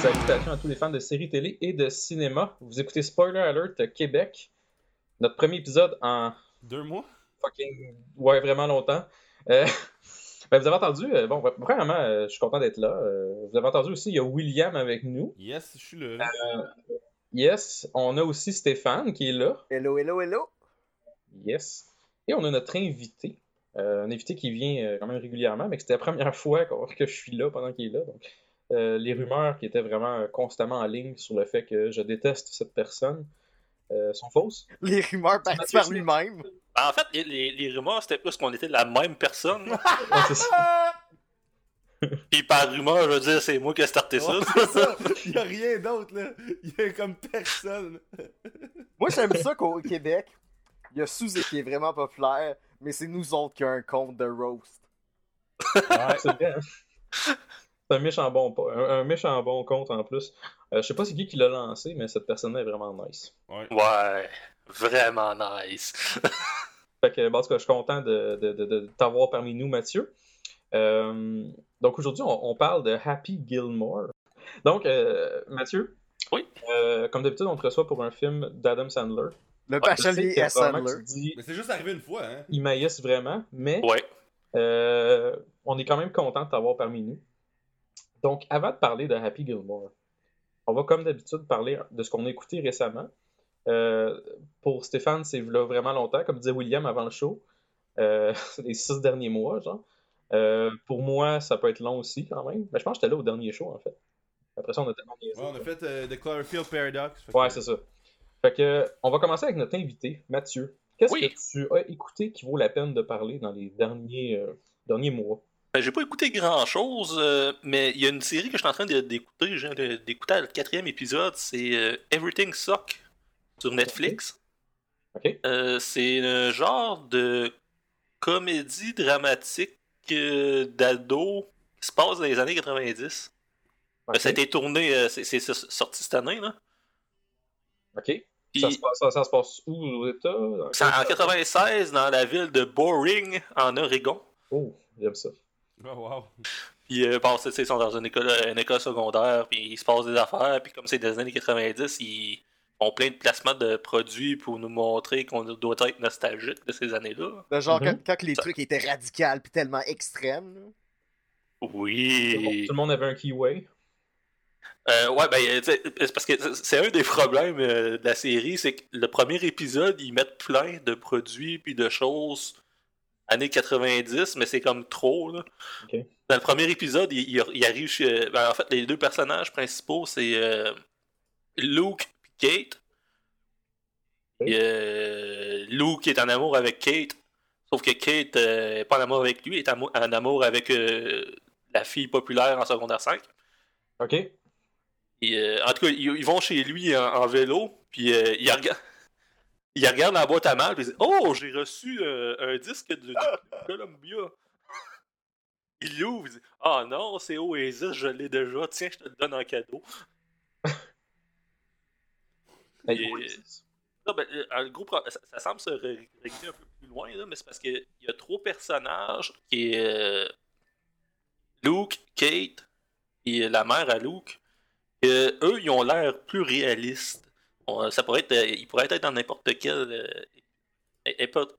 Salutations à tous les fans de séries télé et de cinéma. Vous écoutez Spoiler Alert Québec. Notre premier épisode en Deux mois? fucking. Ouais, vraiment longtemps. Euh, ben, vous avez entendu. euh, bon, premièrement, euh, je suis content d'être là. Euh, vous avez entendu aussi, il y a William avec nous. Yes, je suis là. Yes. On a aussi Stéphane qui est là. Hello, hello, hello. Yes. Et on a notre invité. Euh, un invité qui vient euh, quand même régulièrement, mais que c'était la première fois que je suis là pendant qu'il est là. Donc, euh, les rumeurs qui étaient vraiment constamment en ligne sur le fait que je déteste cette personne euh, sont fausses. Les rumeurs parties par lui-même. En fait, les, rumeurs, c'était plus qu'on était la même personne. Ouais, ça. Puis par rumeur, je veux dire, c'est moi qui ai starté ça. Ouais, c'est ça. Il y a rien d'autre, là. Il y a comme personne. Moi, j'aime ça qu'au Québec, il y a Suzy qui est vraiment populaire, mais c'est nous autres qui a un compte de roast. C'est vrai. hein. C'est un méchant bon, un, un méchant bon compte en plus. Euh, je sais pas c'est qui qui l'a lancé, mais cette personne-là est vraiment nice. Ouais. Ouais, vraiment nice. Fait que, bon, en tout cas, je suis content de, de- de- de t'avoir parmi nous, Mathieu. Euh, donc aujourd'hui, on, on parle de Happy Gilmore. Donc, euh, Mathieu, Oui. euh, comme d'habitude, on te reçoit pour un film d'Adam Sandler. Le bachelier Sandler. dis, Mais c'est juste arrivé une fois, hein. il maïsse vraiment, mais Ouais. euh, on est quand même content de t'avoir parmi nous. Donc, avant de parler de Happy Gilmore, on va comme d'habitude parler de ce qu'on a écouté récemment. Euh, pour Stéphane, c'est là vraiment longtemps, comme disait William avant le show. Euh, les six derniers mois, genre. Euh, pour moi, ça peut être long aussi, quand même. Mais je pense que j'étais là au dernier show, en fait. Après ça, on a tellement. Ouais, on a fait euh, The Cloverfield Paradox. Que- Ouais, c'est ça. Fait que, on va commencer avec notre invité, Mathieu. Qu'est-ce Oui. que tu as écouté qui vaut la peine de parler dans les derniers, euh, derniers mois? Ben, j'ai pas écouté grand chose, mais il y a une série que je suis en train d'écouter. D'écouter le quatrième épisode. C'est euh, Everything Suck sur Netflix. Euh, c'est un genre de comédie dramatique euh, d'ado qui se passe dans les années 90. OK? Ça a été tourné, euh, c'est sorti cette année. Là. OK? Puis, Ça, se passe, ça, ça se passe où aux États? En 96 dans la ville de Boring, en Oregon. Oh, j'aime ça. Oh, wow. Puis euh, c'est- ils sont dans une école, une école secondaire, puis il se passe des affaires, puis comme c'est des années 90, ils ont plein de placements de produits pour nous montrer qu'on doit être nostalgique de ces années-là. Le genre Mhm. quand, quand les trucs étaient radicaux puis tellement extrêmes. là. Tout le monde- Oui. tout le monde avait un keyway. Euh, ouais, ben, tu sais, c'est parce que c'est un des problèmes euh, de la série, c'est que le premier épisode, ils mettent plein de produits puis de choses années 90, mais c'est comme trop, là. Dans le premier épisode, il, il- il arrive chez... ben, en fait, les deux personnages principaux, c'est euh, Luke et Kate. Et, euh, Luke est en amour avec Kate, sauf que Kate euh, est pas en amour avec lui, elle est en amour avec euh, la fille populaire en secondaire 5. OK? Et, euh, en tout cas, ils, ils vont chez lui en, en vélo, puis euh, il, regarde, la boîte à mal, puis il dit Oh, j'ai reçu euh, un disque de, de Columbia. Il l'ouvre, il dit Ah non, c'est Oasis, je l'ai déjà, tiens, je te le donne en cadeau. Hey, Et- Oasis. Non, ben, euh, un gros pro- ça, ça semble se ré- régler un peu plus loin, là, mais c'est parce qu'il y a trois personnages qui est euh, Luke, Kate et la mère à Luke. que eux, ils ont l'air plus réalistes. On- ça pourrait être, euh, ils pourraient être dans n'importe quelle euh,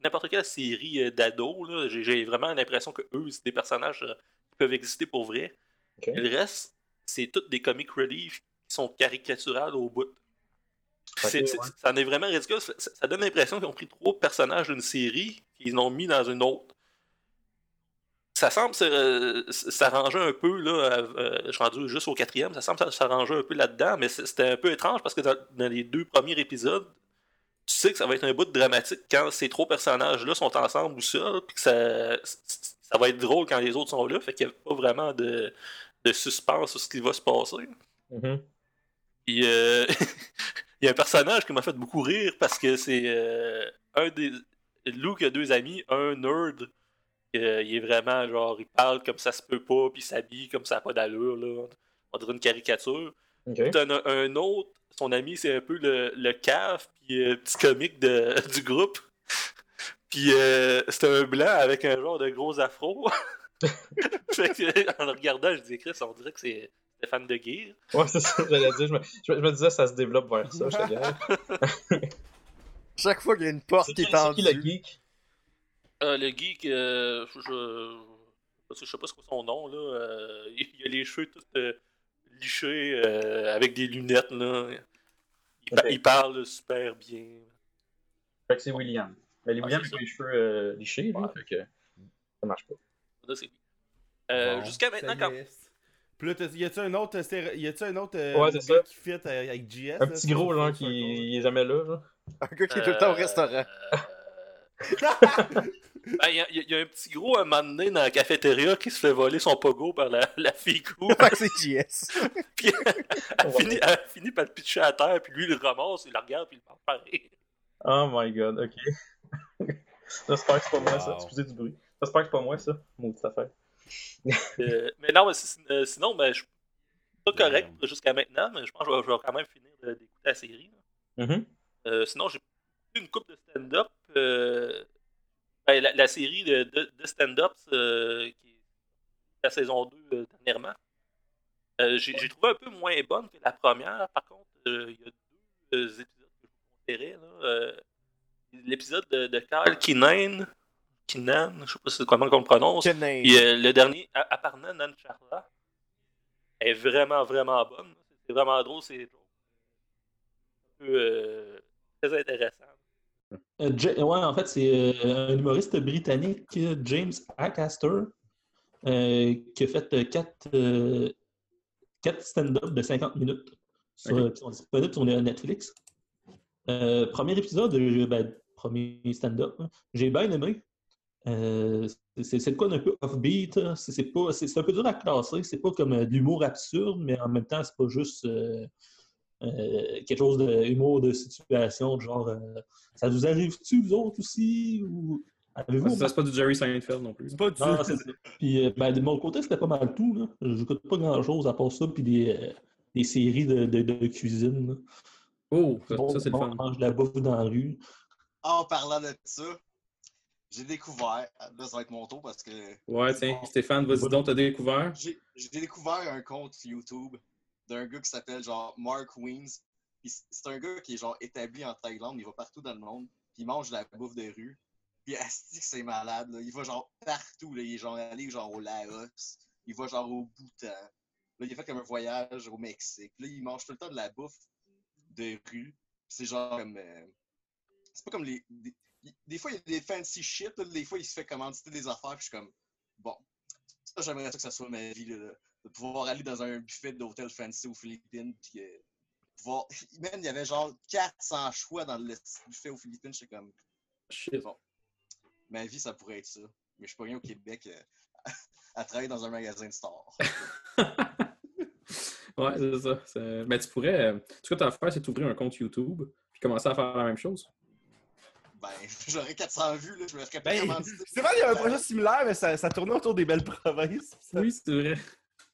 n'importe quelle série euh, d'ados. J'ai vraiment l'impression que eux, c'est des personnages euh, qui peuvent exister pour vrai. Et le reste, c'est toutes des comic relief qui sont caricaturales au bout. Ouais. Ça en est vraiment ridicule. Ça, ça donne l'impression qu'ils ont pris trois personnages d'une série qu'ils l'ont mis dans une autre. Ça semble se- s'arranger un peu, là, euh, je suis rendu juste au quatrième, ça semble s'arranger un peu là-dedans, mais c'était un peu étrange parce que dans, dans les deux premiers épisodes, tu sais que ça va être un bout de dramatique quand ces trois personnages-là sont ensemble ou seuls, puis que ça, ça va être drôle quand les autres sont là, fait qu'il n'y a pas vraiment de, de suspense sur ce qui va se passer. Mhm. Puis euh, il y a un personnage qui m'a fait beaucoup rire parce que c'est euh, un des. Luke a deux amis, un nerd. Euh, il est vraiment genre, il parle comme ça se peut pas, puis il s'habille comme ça n'a pas d'allure, là. On dirait une caricature. T'en as un autre, son ami, c'est un peu le, le cave, puis euh, petit comique de, du groupe. Puis euh, c'est un blanc avec un genre de gros afro. fait que, en le regardant, je disais, Chris, on dirait que c'est Stéphane de Guire. Ouais, c'est ça j'allais dire. Je me, je, me- je me disais, ça se développe vers ça, je te. Chaque fois qu'il y a une porte qui est c'est qui le tendue. geek? Euh, le geek, euh, je, je, je sais pas ce que son nom, là. euh, il a les cheveux tous euh, lichés euh, avec des lunettes, là. Il, parle super bien. Fait que c'est William. Mais les Ah, William ça. les cheveux euh, lichés, Ouais. fait que ça marche pas. Ça, c'est lui. Euh, Bon, Jusqu'à maintenant, quand. Puis là, y a-tu un autre, y a-tu un autre euh, Ouais, gars ça. qui fit avec JS? Un là, petit gros, genre, qui est jamais là, là. Un gars qui est tout le temps au Euh, Ben, Il y, a- il y a un petit gros un moment donné dans la cafétéria qui se fait voler son pogo par la, la fille cool. Fait que c'est JS. puis elle, finit, elle finit par le pitcher à terre, puis lui il le ramasse, il la regarde, puis il parle pareil. Oh my god, ok. J'espère que c'est pas moi, ça. Excusez du bruit. J'espère que c'est pas moi, ça. Maudite affaire. Euh, mais non, mais euh, sinon, ben, je suis pas correct jusqu'à maintenant, mais je pense que je vais, je vais quand même finir d'écouter la série. là. Mhm. Euh, sinon, j'ai une coupe de stand-up. Ben, la, la série de, de, de stand-up, euh, qui est la saison 2 euh, dernièrement, euh, j'ai trouvé un peu moins bonne que la première. Par contre, il y a deux épisodes que je vous conseillerais. L'épisode de, de Carl Kinnan, Kinnan, je sais pas c'est comment on le prononce. Puis euh, le dernier, Aparna Nan Charla, est vraiment, vraiment bonne. C'est vraiment drôle, c'est un peu très intéressant. Euh, ouais, en fait, c'est euh, un humoriste britannique, James Acaster, euh, qui a fait quatre, euh, quatre stand-up de 50 minutes sur- qui sont disponibles sur Netflix. Premier épisode, ben, premier stand-up, hein, j'ai bien aimé. C'est de quoi d'un peu offbeat. hein? C'est un peu dur à classer. C'est pas comme de l'humour absurde, mais en même temps, c'est pas juste euh, quelque chose d'humour de situation, de genre. euh, ça vous arrive-tu, vous autres aussi? Ou avez-vous. Ça, c'est pas du Jerry Seinfeld non plus. C'est pas du Non. Puis, euh, ben, de mon côté, c'était pas mal tout. Là. J'écoute pas grand-chose à part ça, puis des, euh, des séries de, de, de cuisine. là. Oh, ça, Bon, ça, c'est le on fun. mange de la bouffe dans la rue. En parlant de ça, j'ai découvert, là ça va être mon tour parce que Ouais, tiens, Stéphane, vas-y donc, t'as découvert? j'ai j'ai découvert un compte YouTube d'un gars qui s'appelle genre Mark Weens. C'est un gars qui est genre établi en Thaïlande, il va partout dans le monde, puis il mange de la bouffe de rue. Puis asti c'est malade, il va genre partout, là. il est genre allé genre au Laos, il va genre au Bhoutan. Là, il a fait comme un voyage au Mexique. Là, il mange tout le temps de la bouffe de rue. C'est genre comme. euh, C'est pas comme les. Des, fois, il y a des fancy shit. là. Des fois, il se fait commanditer des affaires. Puis je suis comme. Bon. Ça, j'aimerais ça que ça soit ma vie. De pouvoir aller dans un buffet d'hôtel fancy aux Philippines. Puis euh, pouvoir. Même, il y avait genre 400 choix dans le buffet aux Philippines. J'étais comme. Shit. Bon. Ma vie, ça pourrait être ça. Mais je suis pas rien au Québec euh, à travailler dans un magasin de stars. ouais, c'est ça. c'est- Mais tu pourrais. euh, Ce que tu as à faire, c'est t'ouvrir un compte YouTube puis commencer à faire la même chose. Ben, j'aurais 400 vues. Là, je me ferais pas Ben, c'est vrai, il y a un projet similaire, mais ça, ça tournait autour des belles provinces. Ça- Oui, c'est vrai.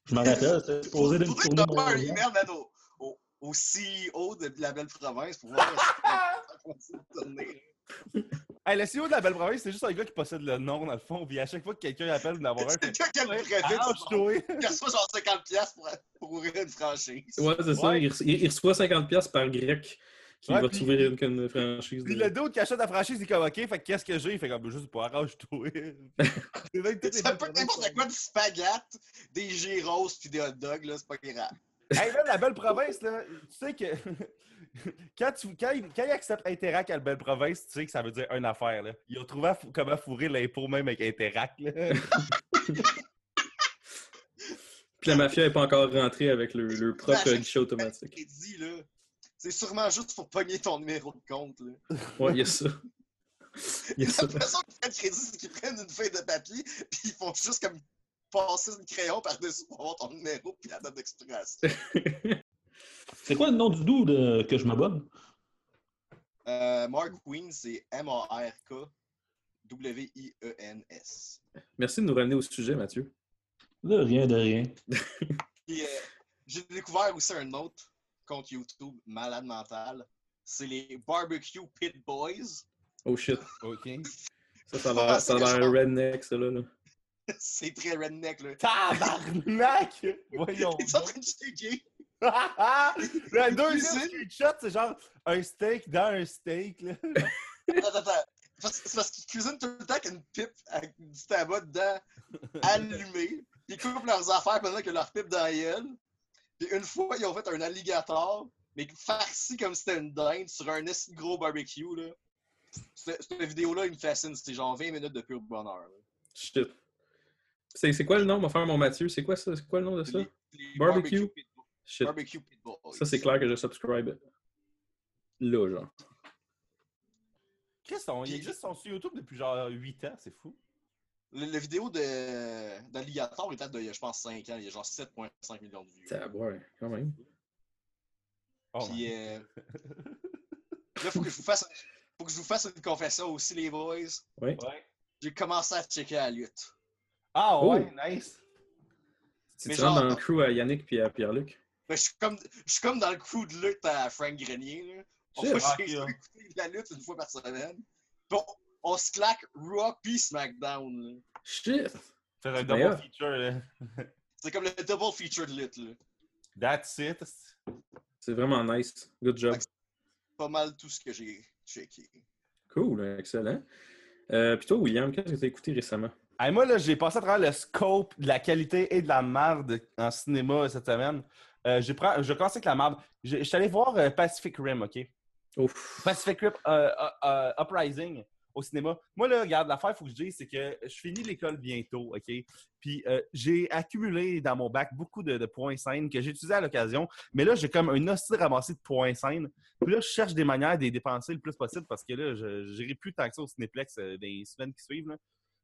Je m'en rappelle, c'était supposé de me tourner que t'envoies un mon email man, au, au, au CEO de la belle province pour voir si tourner. Hey, le CEO de la belle province, c'est juste un gars qui possède le nom, dans le fond. Puis à chaque fois que quelqu'un appelle d'en avoir un, C'est quelqu'un qui a le brevet, qui reçoit genre 50$ pour, pour ouvrir une franchise. Ouais, c'est ça. Ouais. Il, il- il reçoit 50$ par grec qui Ouais, va puis- t'ouvrir une, une franchise. Puis de- le dos qui achète la franchise, il est comme OK, fait que qu'est-ce que j'ai? Il fait comme juste pour arrange-toi. Ça peut être n'importe quoi, du spaghetti, des gyros puis des hot dogs, là, c'est pas grave. Hey, là, la belle province, là, tu sais que. quand, tu, quand, il, quand il accepte Interac à la belle province, tu sais que ça veut dire une affaire. Là. Ils ont trouvé à fou- comment fourrer l'impôt même avec Interac. Là. Puis la mafia n'est pas encore rentrée avec le, le propre guichet automatique. Crédit, là. C'est sûrement juste pour pogner ton numéro de compte, là. Ouais, il y a ça. Il y a La façon qu'ils prennent crédit, c'est qu'ils prennent une feuille de papier, puis ils font juste comme passer une crayon par-dessus pour avoir ton numéro puis la date d'expiration. C'est quoi le nom du dude euh, que je m'abonne? Euh, Mark Queen, c'est M-A-R-K-W-I-E-N-S. Merci de nous ramener au sujet, Mathieu. Là, rien de rien. Puis, euh, J'ai découvert aussi un autre compte YouTube malade mental. C'est les Barbecue Pit Boys. Oh shit. OK. Ça, ça a l'air- ça a l'air redneck, ça, là. là. C'est très redneck, là. Tabarnak! Voyons. Ils sont en train de. Le deuxième screenshot, c'est genre un steak dans un steak. Là. Attends, attends. Parce- C'est parce qu'ils cuisinent tout le temps avec une pipe avec du tabac dedans allumé. Puis ils coupent leurs affaires pendant que leur pipe dans la gueule. Puis une fois, ils ont fait un alligator, mais farci comme si c'était une dinde sur un gros barbecue. Là. Cette, cette vidéo-là, il me fascine. C'était genre 20 minutes de pur bonheur. là. Shit. C'est c'est quoi le nom? On va faire mon Mathieu. C'est quoi ça? C'est quoi le nom de ça? Les- les Barbecue? Pit Boys. Shit. Barbecue Pit Boys. Ça, c'est clair que je subscribe. Là, genre. Chris, on, il existe sur YouTube depuis genre 8 ans, c'est fou. Le, la vidéo de- d'alligator il date de, je pense, 5 ans. Il y a genre 7,5 millions de vues. Ça, ouais, quand même. Oh, Puis, euh, là, faut que je vous fasse, faut que je vous fasse une confession aussi, les boys. Ouais. ouais. J'ai commencé à checker la lutte. Ah Oh. ouais, nice. Tu te genre- dans le crew à Yannick puis à Pierre-Luc. Ben, je suis comme, je suis comme dans le crew de lutte à Frank Grenier. Là. On va Ah, écouter de la lutte une fois par semaine. Puis on, se claque Raw puis SmackDown. là. Shit! C'est un double feature. Là. C'est comme le double feature de lutte. Là. That's it. C'est vraiment nice. Good job. Pas mal tout ce que j'ai checké. Cool, excellent. Euh, puis toi, William, qu'est-ce que tu as écouté récemment? Hey, moi, là, j'ai passé à travers le scope de la qualité et de la merde en cinéma cette semaine. Euh, j'ai je commence avec la merde. Je je suis allé voir euh, Pacific Rim, OK? Ouf. Pacific Rim euh, Uprising au cinéma. Moi, là, regarde, l'affaire, il faut que je dise, c'est que je finis l'école bientôt, OK? Puis euh, j'ai accumulé dans mon bac beaucoup de, de points scènes que j'ai utilisés à l'occasion. Mais là, j'ai comme un hostile ramassé de points scènes. Puis là, je cherche des manières de les dépenser le plus possible parce que là, je n'irai plus tant que ça au Cinéplex euh, les semaines qui suivent. là.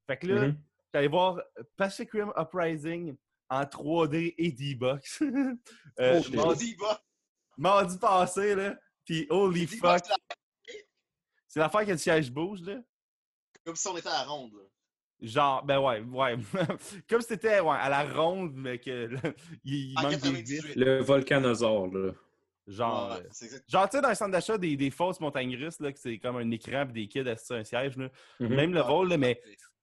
Fait que là, Mhm. J'allais voir Pacific Rim Uprising en 3D et D-Box. euh, Oh, mardi, passé, là. Puis holy fuck. C'est la- C'est l'affaire que le siège bouge, là. comme si on était à la ronde. là. Genre, ben ouais, ouais. Comme si c'était ouais, à la ronde, mais que là, il, manque des 98. vis. Le volcanosaure, là. Genre, Ouais, euh, genre tu sais, dans les centres d'achat, des, des fausses montagnes russes, là, que c'est comme un écran et des kids assis sur un siège, là. Mhm. Même le Ouais, vol, là, mais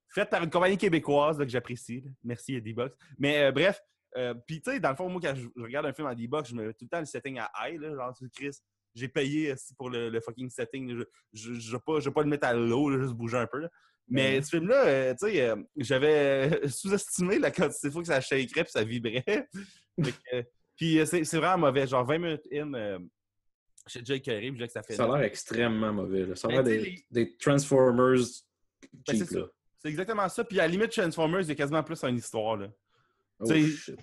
fait par une compagnie québécoise là, que j'apprécie. là. Merci à D-Box. Mais euh, bref, euh, puis tu sais, dans le fond, moi, quand je, je regarde un film en D-Box, je me mets tout le temps le setting à high. Là, genre, Chris, j'ai payé aussi pour le, le fucking setting. Je ne vais pas, pas le mettre à là, juste bouger un peu. là. Mais Mhm. ce film-là, euh, tu sais, euh, j'avais sous-estimé la quantité de fois que ça shakerait puis ça vibrait. Euh, puis euh, c'est vraiment mauvais. Genre 20 minutes in, euh, j'ai déjà écœuré, puis que ça fait Ça a l'air extrêmement mauvais. Là. Ça a Mais l'air tu sais, des, des Transformers Ben, c'est là. ça. C'est exactement ça. Puis à la limite, Transformers, il y a quasiment plus une histoire. Là. Oh, shit.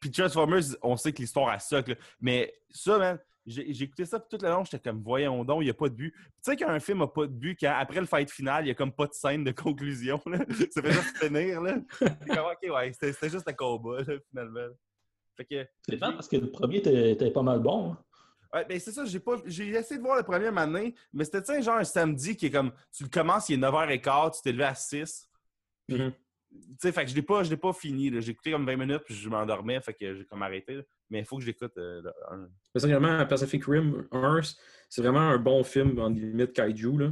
Puis Transformers, on sait que l'histoire a socle. Mais ça, man, j'ai écouté ça puis tout le long, j'étais comme, voyons donc, il n'y a pas de but. Tu sais qu'un film n'a pas de but quand, après le fight final, il n'y a comme pas de scène de conclusion. Là. Ça fait juste finir. Là. Comme, ok, ouais, c'était juste un combat, là, finalement. Fait que, C'est parce que le premier était, pas mal bon. hein. ouais, ben c'est ça, j'ai pas j'ai essayé de voir le premier matin, mais c'était genre un samedi qui est comme, tu le commences, il est 9h15, tu t'es levé à 6. Mhm. Tu sais, fait que je l'ai pas, je l'ai pas fini. J'ai écouté comme 20 minutes, puis je m'endormais, fait que j'ai comme arrêté. là. Mais il faut que j'écoute euh, le un. Personnellement, Pacific Rim 1, c'est vraiment un bon film en limite kaiju. Là.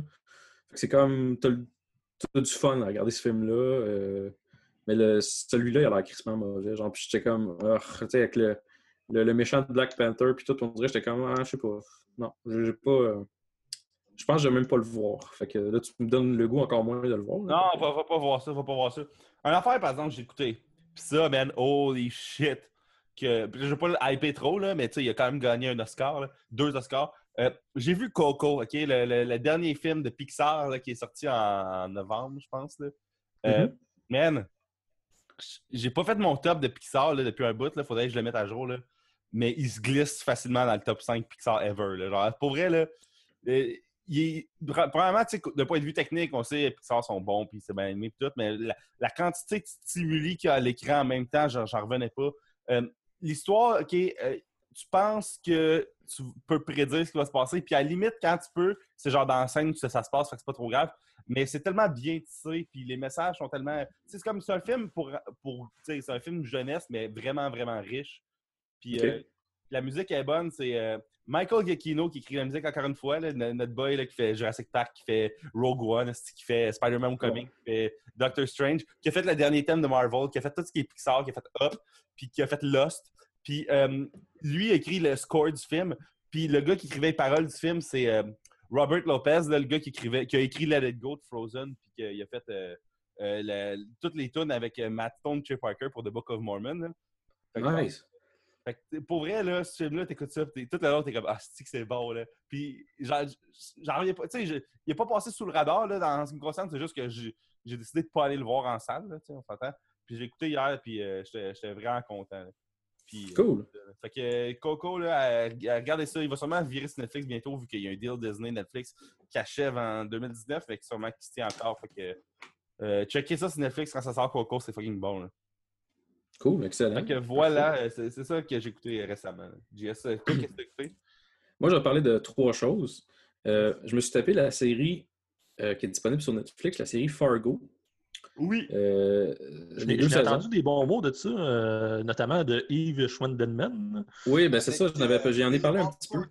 Fait que c'est comme. T'as t'as du fun à regarder ce film-là. euh, mais le- celui-là, il a l'air crissement mauvais. Genre, puis j'étais comme. ah, tu sais, avec le, le, le méchant de Black Panther, puis tout, on dirait, j'étais comme. Ah, je sais pas. Non, j'ai pas. euh, je pense que je vais même pas le voir. Fait que là, tu me donnes le goût encore moins de le voir. là. Non, va, va pas voir ça, va pas voir ça. Un affaire, par exemple, j'ai écouté. Puis ça, man, holy shit. Que, je vais pas le hyper trop, là, mais il a quand même gagné un Oscar, là, deux Oscars. Euh, j'ai vu Coco, le, le- le dernier film de Pixar là, qui est sorti en novembre, je pense. Là. Euh, Mhm. Man, j'ai pas fait mon top de Pixar là, depuis un bout, il faudrait que je le mette à jour. Là. Mais il se glisse facilement dans le top 5 Pixar ever. Là. Genre, pour vrai, là, euh, il premièrement, d'un point de vue technique, on sait que Pixar sont bons, puis c'est bien aimé, tout, mais la, la quantité de stimuli qu'il y a à l'écran en même temps, j'en j'en revenais pas. Euh, L'histoire, OK, euh, tu penses que tu peux prédire ce qui va se passer, puis à la limite, quand tu peux, c'est genre dans la scène que ça, ça se passe, fait que c'est pas trop grave, mais c'est tellement bien tissé, puis les messages sont tellement... C'est comme, c'est un film pour... pour c'est un film jeunesse, mais vraiment, vraiment riche. Puis euh, la musique est bonne. C'est euh, Michael Giacchino qui écrit la musique encore une fois, là, notre boy là, qui fait Jurassic Park, qui fait Rogue One, qui fait Spider-Man Homecoming, qui fait Doctor Strange, qui a fait le dernier thème de Marvel, qui a fait tout ce qui est Pixar, qui a fait Up, puis qui a fait Lost. Puis euh, lui a écrit le score du film. Puis le gars qui écrivait les paroles du film, c'est euh, Robert Lopez, là, le gars qui, écrivait, qui a écrit Let It Go de Frozen, puis qui a fait la- toutes les tunes avec Matt Stone, Chip Parker pour The Book of Mormon. Nice. Fait que, pour vrai, là, ce film-là, t'écoutes ça, pis t'es- tout le long, t'es comme, ah, c'est que c'est bon, là? Puis, j'en reviens pas, tu sais, je- il est pas passé sous le radar, là, dans ce qui me concerne, c'est juste que j'ai décidé de pas aller le voir en salle, là, tu sais, on s'entend. Puis, j'ai écouté hier, puis euh, j'étais vraiment content, là. Puis, euh, Cool. fait que Coco, là, euh, regardez ça, il va sûrement virer sur Netflix bientôt, vu qu'il y a un deal Disney-Netflix qui achève en 2019, fait que sûrement qu'il se tient encore, fait que... Euh, checkez ça sur Netflix quand ça sort Coco, c'est fucking bon, là. Cool, excellent. Fait que voilà, euh, c'est c'est ça que j'ai écouté récemment. JS, qu'est-ce que tu écouté? Moi, je vais parler de trois choses. Euh, je me suis tapé la série euh, qui est disponible sur Netflix, la série Fargo. Oui. Euh, J'ai entendu des bons mots de ça, euh, notamment de Yves Schwendenman. Oui, ben c'est ça, j'en avais- j'en ai parlé un petit peu.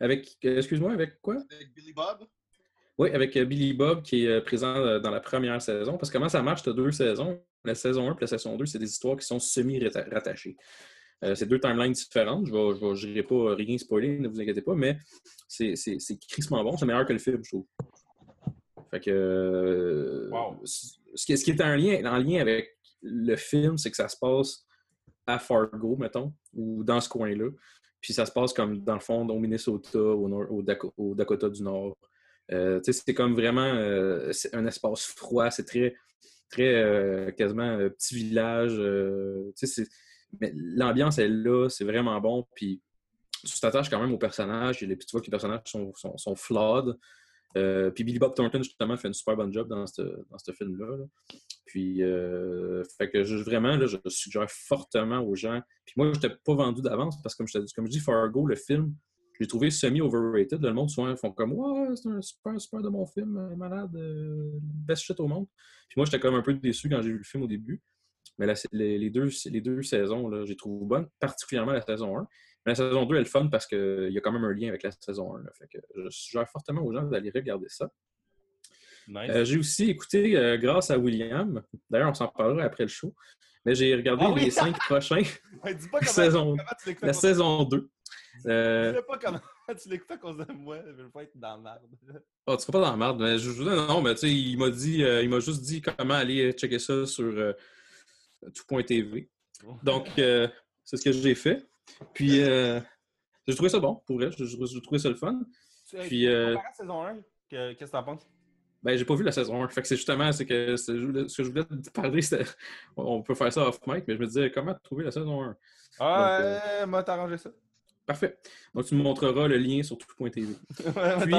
Avec, excuse-moi, avec quoi? Avec Billy Bob. Oui, avec euh, Billy Bob qui est euh, présent euh, dans la première saison. Parce que comment ça marche, tu as deux saisons? La saison 1 et la saison 2, c'est des histoires qui sont semi-rattachées. Euh, c'est deux timelines différentes. Je ne vais, pas rien spoiler, ne vous inquiétez pas, mais c'est crissement bon. C'est meilleur que le film, je trouve. Fait que. euh, Wow. Ce qui, ce qui est en lien, en lien avec le film, c'est que ça se passe à Fargo, mettons, ou dans ce coin-là. Puis ça se passe comme, dans le fond, au Minnesota, au, nord- au au Dakota du Nord. Euh, c'est comme vraiment euh, un espace froid, c'est très, très euh, quasiment euh, petit village. mais l'ambiance est là, c'est vraiment bon. Puis tu t'attaches quand même aux personnages. Et les, tu vois que les personnages sont, sont, flawed. Puis Billy Bob Thornton, justement, fait une super bonne job dans ce film-là. là. Puis, fait que je- vraiment, là, je suggère fortement aux gens. Puis moi, je n'étais pas vendu d'avance parce que, comme je, comme je dis, Fargo, le film, je l'ai trouvé semi-overrated. Le monde, souvent, font comme Ouais, c'est un super, super de bon film, euh, malade, euh, best shit au monde. Puis moi, j'étais comme un peu déçu quand j'ai vu le film au début. Mais là, les, les deux, les deux saisons, j'ai trouvé bonnes, particulièrement la saison 1. Mais la saison 2, elle est fun parce qu'il y a quand même un lien avec la saison 1. là. Fait que je suggère fortement aux gens d'aller regarder ça. Nice. Euh, j'ai aussi écouté, euh, grâce à William, d'ailleurs, on s'en parlera après le show, mais j'ai regardé Ah oui! les cinq prochains, Ouais, dis pas comment, saison- comment tu l'écoutes à la saison 2. Euh, Dis pas comment tu l'écoutes à cause de moi. Je veux pas être dans la merde. oh, tu seras pas dans la merde, mais je, je- non, mais tu sais, il m'a dit, euh, il m'a juste dit comment aller checker ça sur euh, tout.tv. Donc, euh, c'est ce que j'ai fait. Puis, euh, j'ai trouvé ça bon, pour vrai. J'ai trouvé ça le fun. Tu- Puis, à saison 1, que- qu'est-ce que t'en penses? Ben, j'ai pas vu la saison 1. Fait que c'est justement c'est que je ce que je voulais te parler, c'était. On peut faire ça off mic, mais je me disais comment trouver la saison 1. Ah, Donc, euh, t'arrangé ça. Parfait. Donc, tu me montreras le lien sur tout.tv. Puis-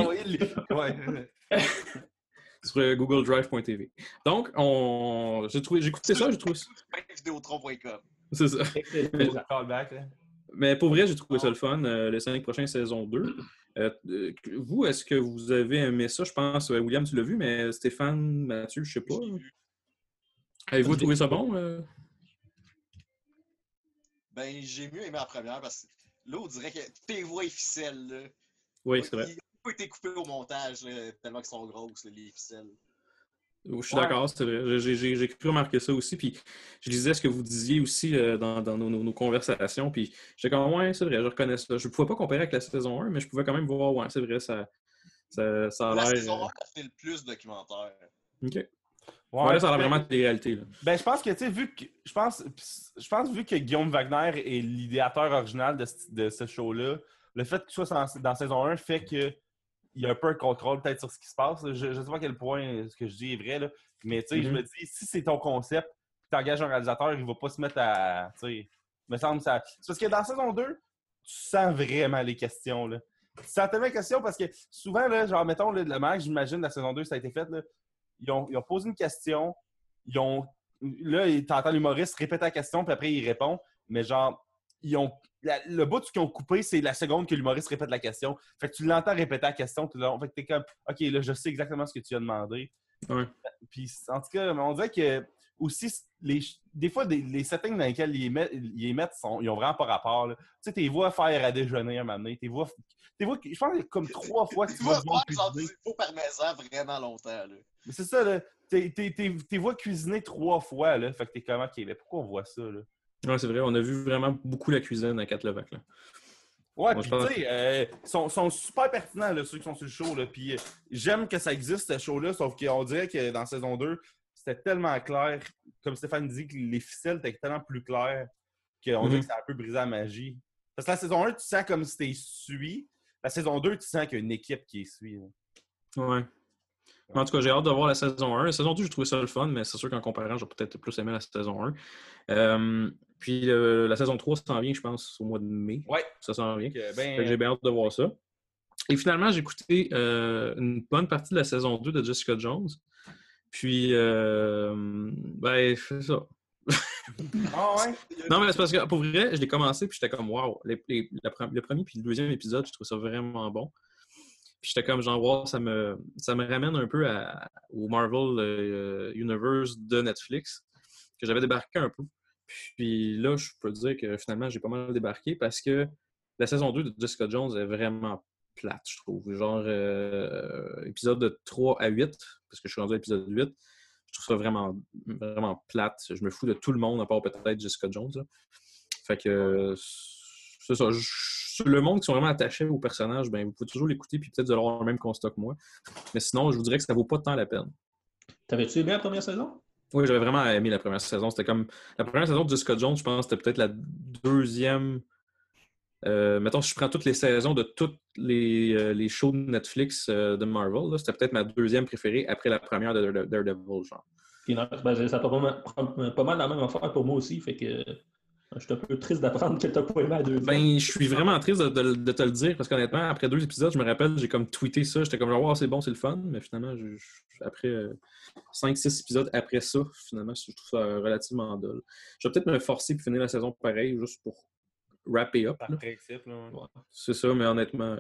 sur euh, googledrive.tv. Donc, on... j'ai trouvé, j'ai écouté ça, j'ai trouvé ça. C'est ça. Là. Mais pour vrai, j'ai trouvé ça le fun, euh, les cinq prochaines saisons 2. Euh, euh, vous, est-ce que vous avez aimé ça? Je pense, euh, William, tu l'as vu, mais Stéphane, Mathieu, je sais pas. Avez-vous trouvé ça bon? euh? Ben, j'ai mieux aimé la première parce que là, on dirait que les voix et ficelles, là. Oui, c'est vrai. Ils ont pas été coupés au montage, là, tellement qu'ils sont grosses, là, les ficelles. Je suis Ouais. d'accord, c'est vrai. J'ai- cru remarquer ça aussi. Puis je lisais ce que vous disiez aussi euh, dans, dans nos, nos- nos conversations. Puis j'étais comme, ouais, c'est vrai, je reconnais ça. Je ne pouvais pas comparer avec la saison 1, mais je pouvais quand même voir, ouais, c'est vrai, ça, ça, ça a La l'air. saison euh, 1 a fait le plus de documentaires. OK. Ouais, Ouais, là, ça a ben- vraiment de réalité. Là. Ben, je pense que, tu sais, vu que. Je pense, je pense, vu que Guillaume Wagner est l'idéateur original de, ce- de ce show-là, le fait qu'il soit dans, dans saison 1 fait que il y a un peu un contrôle peut-être sur ce qui se passe. Je ne sais pas à quel point ce que je dis est vrai, là. mais tu sais, je Mhm. me dis, si c'est ton concept, tu engages un réalisateur, il va pas se mettre à. Tu sais, me semble ça. C'est parce que dans saison 2, tu sens vraiment les questions. Là. Tu sens tellement les questions parce que souvent, là, genre, mettons, là, le match, j'imagine, la saison 2, ça a été fait. Là, ils, ont, ils ont posé une question, ils ont. Là, t'entends l'humoriste répéter la question, puis après, il répond. Mais genre, ils ont. la- le bout qu'ils ont coupé, c'est la seconde que l'humoriste répète la question. Fait que tu l'entends répéter la question tout le long. Fait que t'es comme, OK, là, je sais exactement ce que tu as demandé. Ouais. Puis, en tout cas, on dirait que aussi, les, des fois, des- les settings dans lesquels ils les mettent, ils les mettent sont, ils ont vraiment pas rapport. là. Tu sais, t'es vois faire à déjeuner un moment donné, t'es vois, t'es vois, je pense que comme trois fois que Tu tu vas du cuisiner. faux parmesan vraiment longtemps, là. Mais c'est ça, là. T'es, t'es, t'es, t'es vois cuisiner trois fois, là. Fait que t'es comme, OK, mais pourquoi on voit ça, là? Ouais, c'est vrai, on a vu vraiment beaucoup la cuisine à 4 Levac. Là. Ouais, Moi, puis tu sais, euh, sont, sont super pertinents, là, ceux qui sont sur le show, là. Puis euh, j'aime que ça existe, ce show-là, sauf qu'on dirait que dans saison 2, c'était tellement clair, comme Stéphane dit, que les ficelles étaient tellement plus claires qu'on dirait Mhm. que ça a un peu brisé la magie. Parce que la saison 1, tu sens comme si t'es suivi. La saison 2, tu sens qu'il y a une équipe qui est suivie. là. Ouais. En tout cas, j'ai hâte de voir la saison 1. La saison 2, j'ai trouvé ça le fun, mais c'est sûr qu'en comparant, j'ai peut-être plus aimé la saison 1. Euh, puis euh, la saison 3, ça s'en vient, je pense, au mois de mai. Ouais. Ça s'en vient. Euh, ben, j'ai bien hâte de voir ça. Et finalement, j'ai écouté euh, une bonne partie de la saison 2 de Jessica Jones. Puis, euh, ben, c'est ça. Ah ouais? Non, mais c'est parce que pour vrai, je l'ai commencé, puis j'étais comme, wow, pre- le premier puis le deuxième épisode, je trouve ça vraiment bon. Puis j'étais comme, genre, wow, ça me, ça me ramène un peu à- au Marvel euh, Universe de Netflix, que j'avais débarqué un peu. Puis là, je peux dire que finalement, j'ai pas mal débarqué parce que la saison 2 de Jessica Jones est vraiment plate, je trouve. Genre, euh, épisode de 3 à 8, parce que je suis rendu à l'épisode 8, je trouve ça vraiment, vraiment plate. Je me fous de tout le monde, à part peut-être Jessica Jones. là. Fait que, c'est ça. Je- le monde qui sont vraiment attachés au personnage, ben, vous pouvez toujours l'écouter, puis peut-être vous allez avoir le même constat que moi. Mais sinon, je vous dirais que ça vaut pas tant la peine. T'avais-tu aimé la première saison? Oui, j'avais vraiment aimé la première saison. C'était comme. La première saison de Jessica Jones, je pense que c'était peut-être la deuxième. Euh, mettons, si je prends toutes les saisons de tous les, euh, les shows de Netflix euh, de Marvel, c'était peut-être ma deuxième préférée après la première de Dare- Daredevil, genre. Ben, ça prend pas mal, pas mal la même affaire pour moi aussi. Fait que je suis un peu triste d'apprendre que t'as pas aimé la deuxième. Ben, je suis vraiment triste de, de- de te le dire parce qu'honnêtement, après deux épisodes, je me rappelle, j'ai comme tweeté ça. J'étais comme genre, wow, c'est bon, c'est le fun. Mais finalement, je- je- après 5-6 épisodes après ça, finalement, je trouve ça relativement dull. Je vais peut-être me forcer pour finir la saison pareil, juste pour wrapper up. Par là. principe, là. C'est ça, mais honnêtement,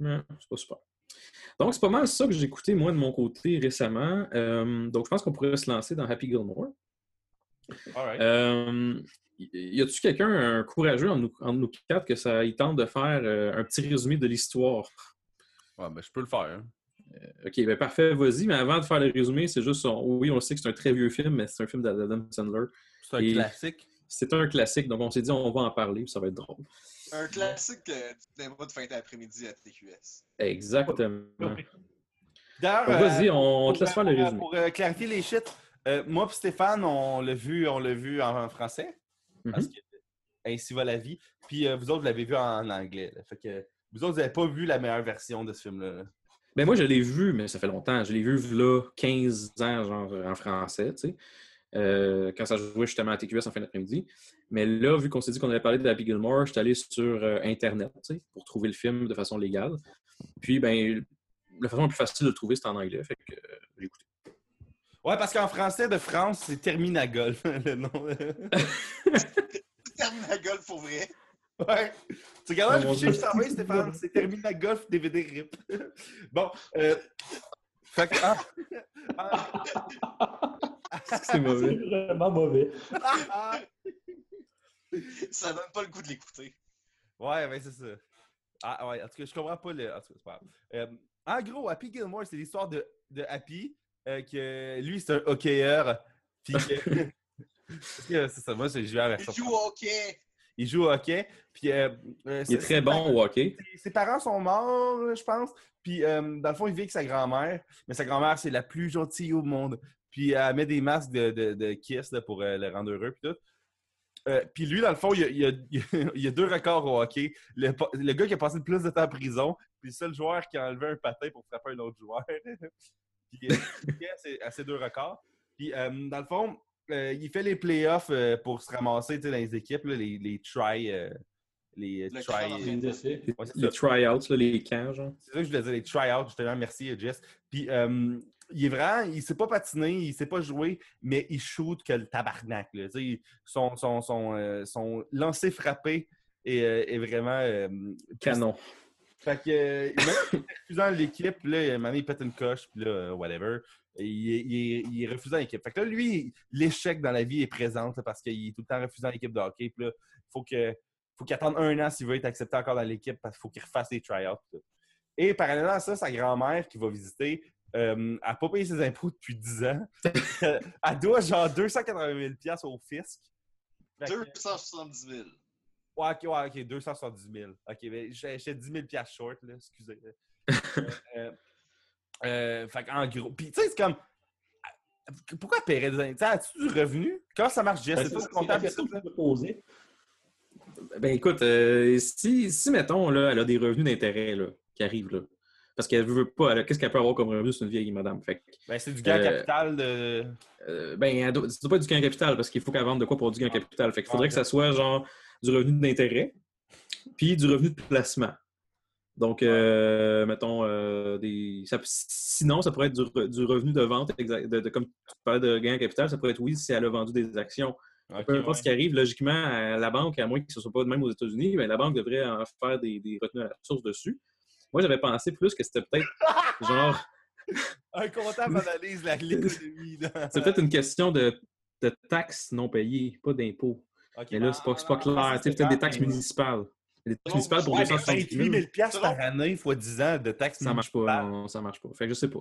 c'est pas super. Donc, c'est pas mal ça que j'ai écouté, moi, de mon côté récemment. Euh, donc, je pense qu'on pourrait se lancer dans Happy Gilmore. Alright. Euh, y a-tu quelqu'un, un courageux entre nous, quatre, que ça il tente de faire euh, un petit résumé de l'histoire? Ouais, ben, je peux le faire. hein. Ok, ben parfait, vas-y, mais avant de faire le résumé, c'est juste, on- oui, on sait que c'est un très vieux film, mais c'est un film d'Adam Sandler. C'est un Et- classique. C'est un classique, donc on s'est dit, on va en parler, puis ça va être drôle. Un classique euh, du cinéma de fin d'après-midi à TQS. Exactement. D'ailleurs, Vas-y, on, on te laisse faire le pour- résumé. Pour euh, clarifier les shit, euh, moi et Stéphane, on l'a vu, on l'a vu en, français. Parce Mhm. que ainsi va la vie. Puis euh, vous autres, vous l'avez vu en, anglais. là. Fait que vous autres, vous n'avez pas vu la meilleure version de ce film-là. là. Ben moi, je l'ai vu, mais ça fait longtemps. Je l'ai vu là 15 ans, genre en français, tu sais. Euh, quand ça jouait justement à TQS en fin d'après-midi. Mais là, vu qu'on s'est dit qu'on allait parler de Happy Gilmore, je suis allé sur euh, Internet, pour trouver le film de façon légale. Puis, ben, la façon la plus facile de le trouver, c'est en anglais. Fait que euh, j'ai écouté. Ouais, parce qu'en français de France, c'est Terminagol, le nom. Golf pour vrai. ouais. Tu regardes le fichier que Dieu. je t'envoie, Stéphane, c'est Terminagolf DVD RIP. bon, euh... Fait que... ah. Ah. C'est mauvais. C'est vraiment mauvais. Ça donne pas le goût de l'écouter. Ouais, ben c'est ça. Ah ouais, en tout cas, je comprends pas le. En tout cas, c'est pas grave. Euh, en gros, Happy Gilmore, c'est l'histoire de, de Happy, euh, que lui, c'est un hockeyeur. Puis que. Que c'est ça, moi, j'ai joué à la Il joue au hockey. Il joue au hockey. Puis. euh, euh, Il est très bon au hockey. ses- Ses parents sont morts, je pense. Puis, euh, dans le fond, il vit avec sa grand-mère. Mais sa grand-mère, c'est la plus gentille au monde. Puis, elle met des masques de, de, de kiss là, pour euh, le rendre heureux. Puis, tout. Euh, puis lui, dans le fond, il y a, il y a- deux records au hockey. Le, le gars qui a passé le plus de temps en prison, puis le seul joueur qui a enlevé un patin pour frapper un autre joueur. puis euh, il est à ces deux records. Puis euh, dans le fond, euh, il fait les playoffs euh, pour se ramasser dans les équipes, là, les, les try. euh, les Le try. Ouais, Les tryouts, les camps, genre. C'est ça que je voulais dire, les try-outs, justement. Merci, Jess. Puis, euh, il est vraiment, il sait pas patiner, il sait pas jouer, mais il shoot que le tabarnak. Là. Son, son, son, euh, son lancer frappé est, euh, est vraiment. euh, Canon. Fait que, même refusant l'équipe, là, donné, il pète une coche, puis là, whatever. il, est- il est- il est refusé en équipe. Fait que là, lui, l'échec dans la vie est présent là, parce qu'il est tout le temps refusé en équipe de hockey. Puis là, il faut que faut qu'il attende un an s'il veut être accepté encore dans l'équipe parce qu'il faut qu'il refasse les tryouts. Et parallèlement à ça, sa grand-mère qui va visiter, euh, elle n'a pas payé ses impôts depuis 10 ans. elle doit genre 280 000 piastres au fisc. Fait que- 270 000. Ouais, ok, ouais, ok, 270 000. Ok, mais j'ai j'ai 10 000 piastres short, là, excusez. là. euh, euh, fait en gros, puis tu sais, c'est comme. Pourquoi elle paierait des impôts? Tu sais, As-tu du revenu? Comment ça marche, Jess? Ben, C'est la comptable que peux poser. Ben écoute, euh, si, si, mettons, là, elle a des revenus d'intérêt là, qui arrivent, là, parce qu'elle veut pas, qu'est-ce qu'elle peut avoir comme revenu? C'est une vieille madame. Fait Ben, c'est du gain Euh, capital de. euh, ben, doit pas être du gain capital parce qu'il faut qu'elle vende de quoi pour du gain capital. Fait qu'il faudrait Ah, que ça soit genre du revenu d'intérêt puis du revenu de placement. Donc, euh, mettons, euh, des, ça- sinon, ça pourrait être du, re- du revenu de vente, exact, de, de- comme tu parlais de gain capital, ça pourrait être oui si elle a vendu des actions. Ok, Peu importe ouais. ce qui arrive, logiquement, à la banque, à moins que ce ne soit pas de même aux États-Unis, ben, la banque devrait en faire des, des retenues à la source dessus. Moi, j'avais pensé plus que c'était peut-être genre. Un comptable analyse la- l'économie. là. C'est peut-être une question de, de taxes non payées, pas d'impôts. Ok, Mais là, c'est pas, c'est pas ah, clair. ça, Tu sais, c'est peut-être des taxes municipales. Des taxes Non, municipales pour Ouais, mais 270 28 000 piastres par année fois 10 ans de taxes Ça marche pas. municipales. Non, ça marche pas. Fait que je sais pas.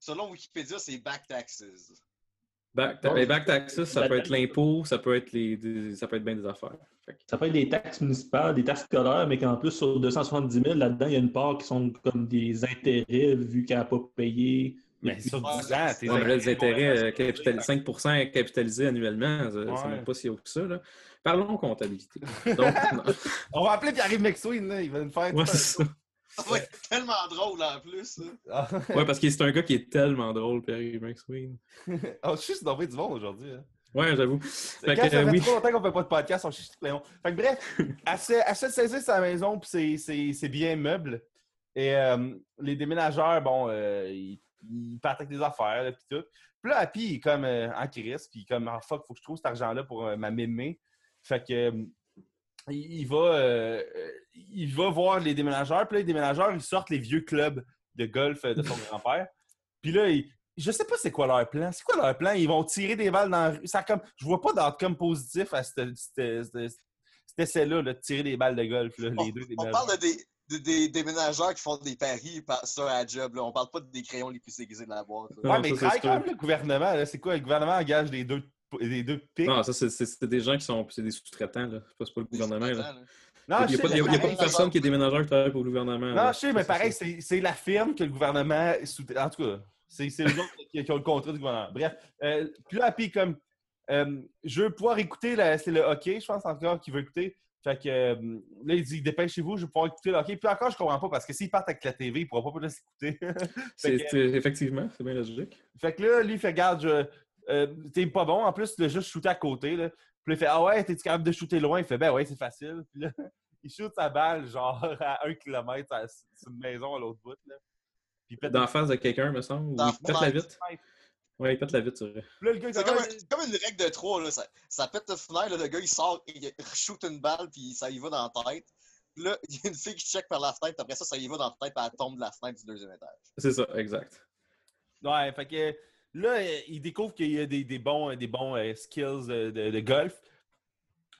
Selon Wikipédia, c'est back taxes. Back, Bon, ben, back taxes, ça peut être l'impôt, ça peut être les, des- ça peut être bien des affaires. Que- Ça peut être des taxes municipales, des taxes scolaires, mais qu'en plus, sur 270 000, là-dedans, il y a une part qui sont comme des intérêts vu qu'elle n'a pas payé. Mais sur 10 ans, tes Ouais, intérêts euh, capital- 5% capitalisés annuellement, ça- Ouais. c'est même pas si haut que ça. Là. Parlons comptabilité. Donc. On va appeler Pierre-Yves McSween, là. Il va nous faire. Ouais, ça. Ça va être tellement drôle en plus. hein. Ah. Ouais, parce que c'est un gars qui est tellement drôle, Perry McSween. On chie dans du monde aujourd'hui. hein. Ouais, j'avoue. Fait Quand que, ça euh, fait oui. trop longtemps qu'on fait pas de podcast, on chie tout Léon. Fait que bref, se saisit sa maison, puis c'est- c'est c'est bien meuble. Et euh, les déménageurs, bon, euh, ils, ils partent avec des affaires, là, puis tout. Puis là, Happy, il est comme euh, en crise, puis comme, ah fuck, faut que je trouve cet argent-là pour euh, ma mémé. Fait que, euh, il, il va, euh, il va voir les déménageurs, puis là, les déménageurs, ils sortent les vieux clubs de golf euh, de son grand-père. Puis là, ils- je sais pas c'est quoi leur plan. C'est quoi leur plan? Ils vont tirer des balles dans la rue. Ça, comme, je vois pas d'outcome positif à cet, essai-là, là, de tirer des balles de golf, là, les On, deux on déménageurs. parle de des, de- des déménageurs qui font des paris par- sur la job. Là. On parle pas des crayons les plus aiguisés de la boîte. là. Non, Ouais, mais ça, il c'est travaille quand sûr. même le gouvernement. C'est quoi? Le gouvernement engage les deux, les deux pics. Non, ça, c'est- c'est c'est des gens qui sont. C'est des sous-traitants, là. C'est pas, c'est pas le gouvernement, là. Non, Il n'y a, sais, pas- il y a- mais il y a pas pareil- de personne qui est déménageur qui travaille pour le gouvernement. Non, là. je sais, mais pareil, c'est- la firme que le gouvernement sous En tout cas, c'est c'est eux autres qui, qui ont le contrat du gouvernement. Bref, euh, puis là, puis comme euh, je veux pouvoir écouter, la- c'est le hockey, je pense encore qu'il veut écouter. Fait que euh, là, il dit dépêchez-vous, je vais pouvoir écouter le hockey. Puis encore, je comprends pas parce que s'ils partent avec la TV, il pourra pas plus écouter. que- Effectivement, c'est bien logique. Fait que là, lui, il fait garde, je- euh, t'es pas bon. En plus, tu l'as juste shooté à côté. Là. Puis là, il fait Ah ouais, t'es-tu capable de shooter loin? Il fait Ben ouais, c'est facile. Puis là, il shoot sa balle, genre à un kilomètre à- sur une maison à l'autre bout. Là. Puis il pète D'en face de quelqu'un, me semble. Ou D'en il pète la vitre? Ouais, il pète la vitre, c'est vrai. Puis là, le gars, il C'est fait comme, un- comme une règle de 3. Là. Ça, ça pète la fenêtre, là, le gars il sort, il shoot une balle, puis ça y va dans la tête. Puis là, il y a une fille qui check par la fenêtre, puis après ça, ça y va dans la tête, puis elle tombe de la fenêtre du deuxième étage. C'est ça, exact. Ouais, fait que là, euh, il découvre qu'il y a des, des bons, des bons euh, skills de, de- de golf.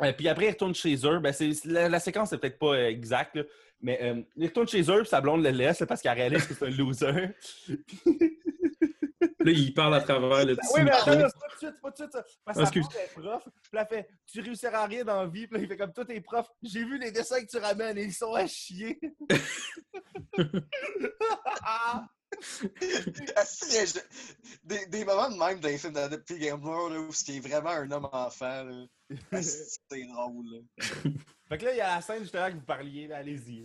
Euh, puis après, il retourne chez eux. Ben, la, la séquence, c'est peut-être pas euh, exact, là, mais euh, il retourne chez eux, puis sa blonde le laisse là, parce qu'elle réalise que c'est un loser. Là, il parle à travers le petit oui, mais attends, c'est pas tout de suite, c'est pas tout de suite ça. Parce que sa excuse. blonde est prof, puis elle fait Tu réussiras à rien dans la vie, puis là, il fait comme toi, t'es prof. J'ai vu les dessins que tu ramènes et ils sont à chier. Ah, des, des moments de même dans les films d'Adepti Gambler, là, où c'est vraiment un homme enfant. Ah, c'est drôle. Là. fait que là, il y a la scène justement que vous parliez, là, allez-y.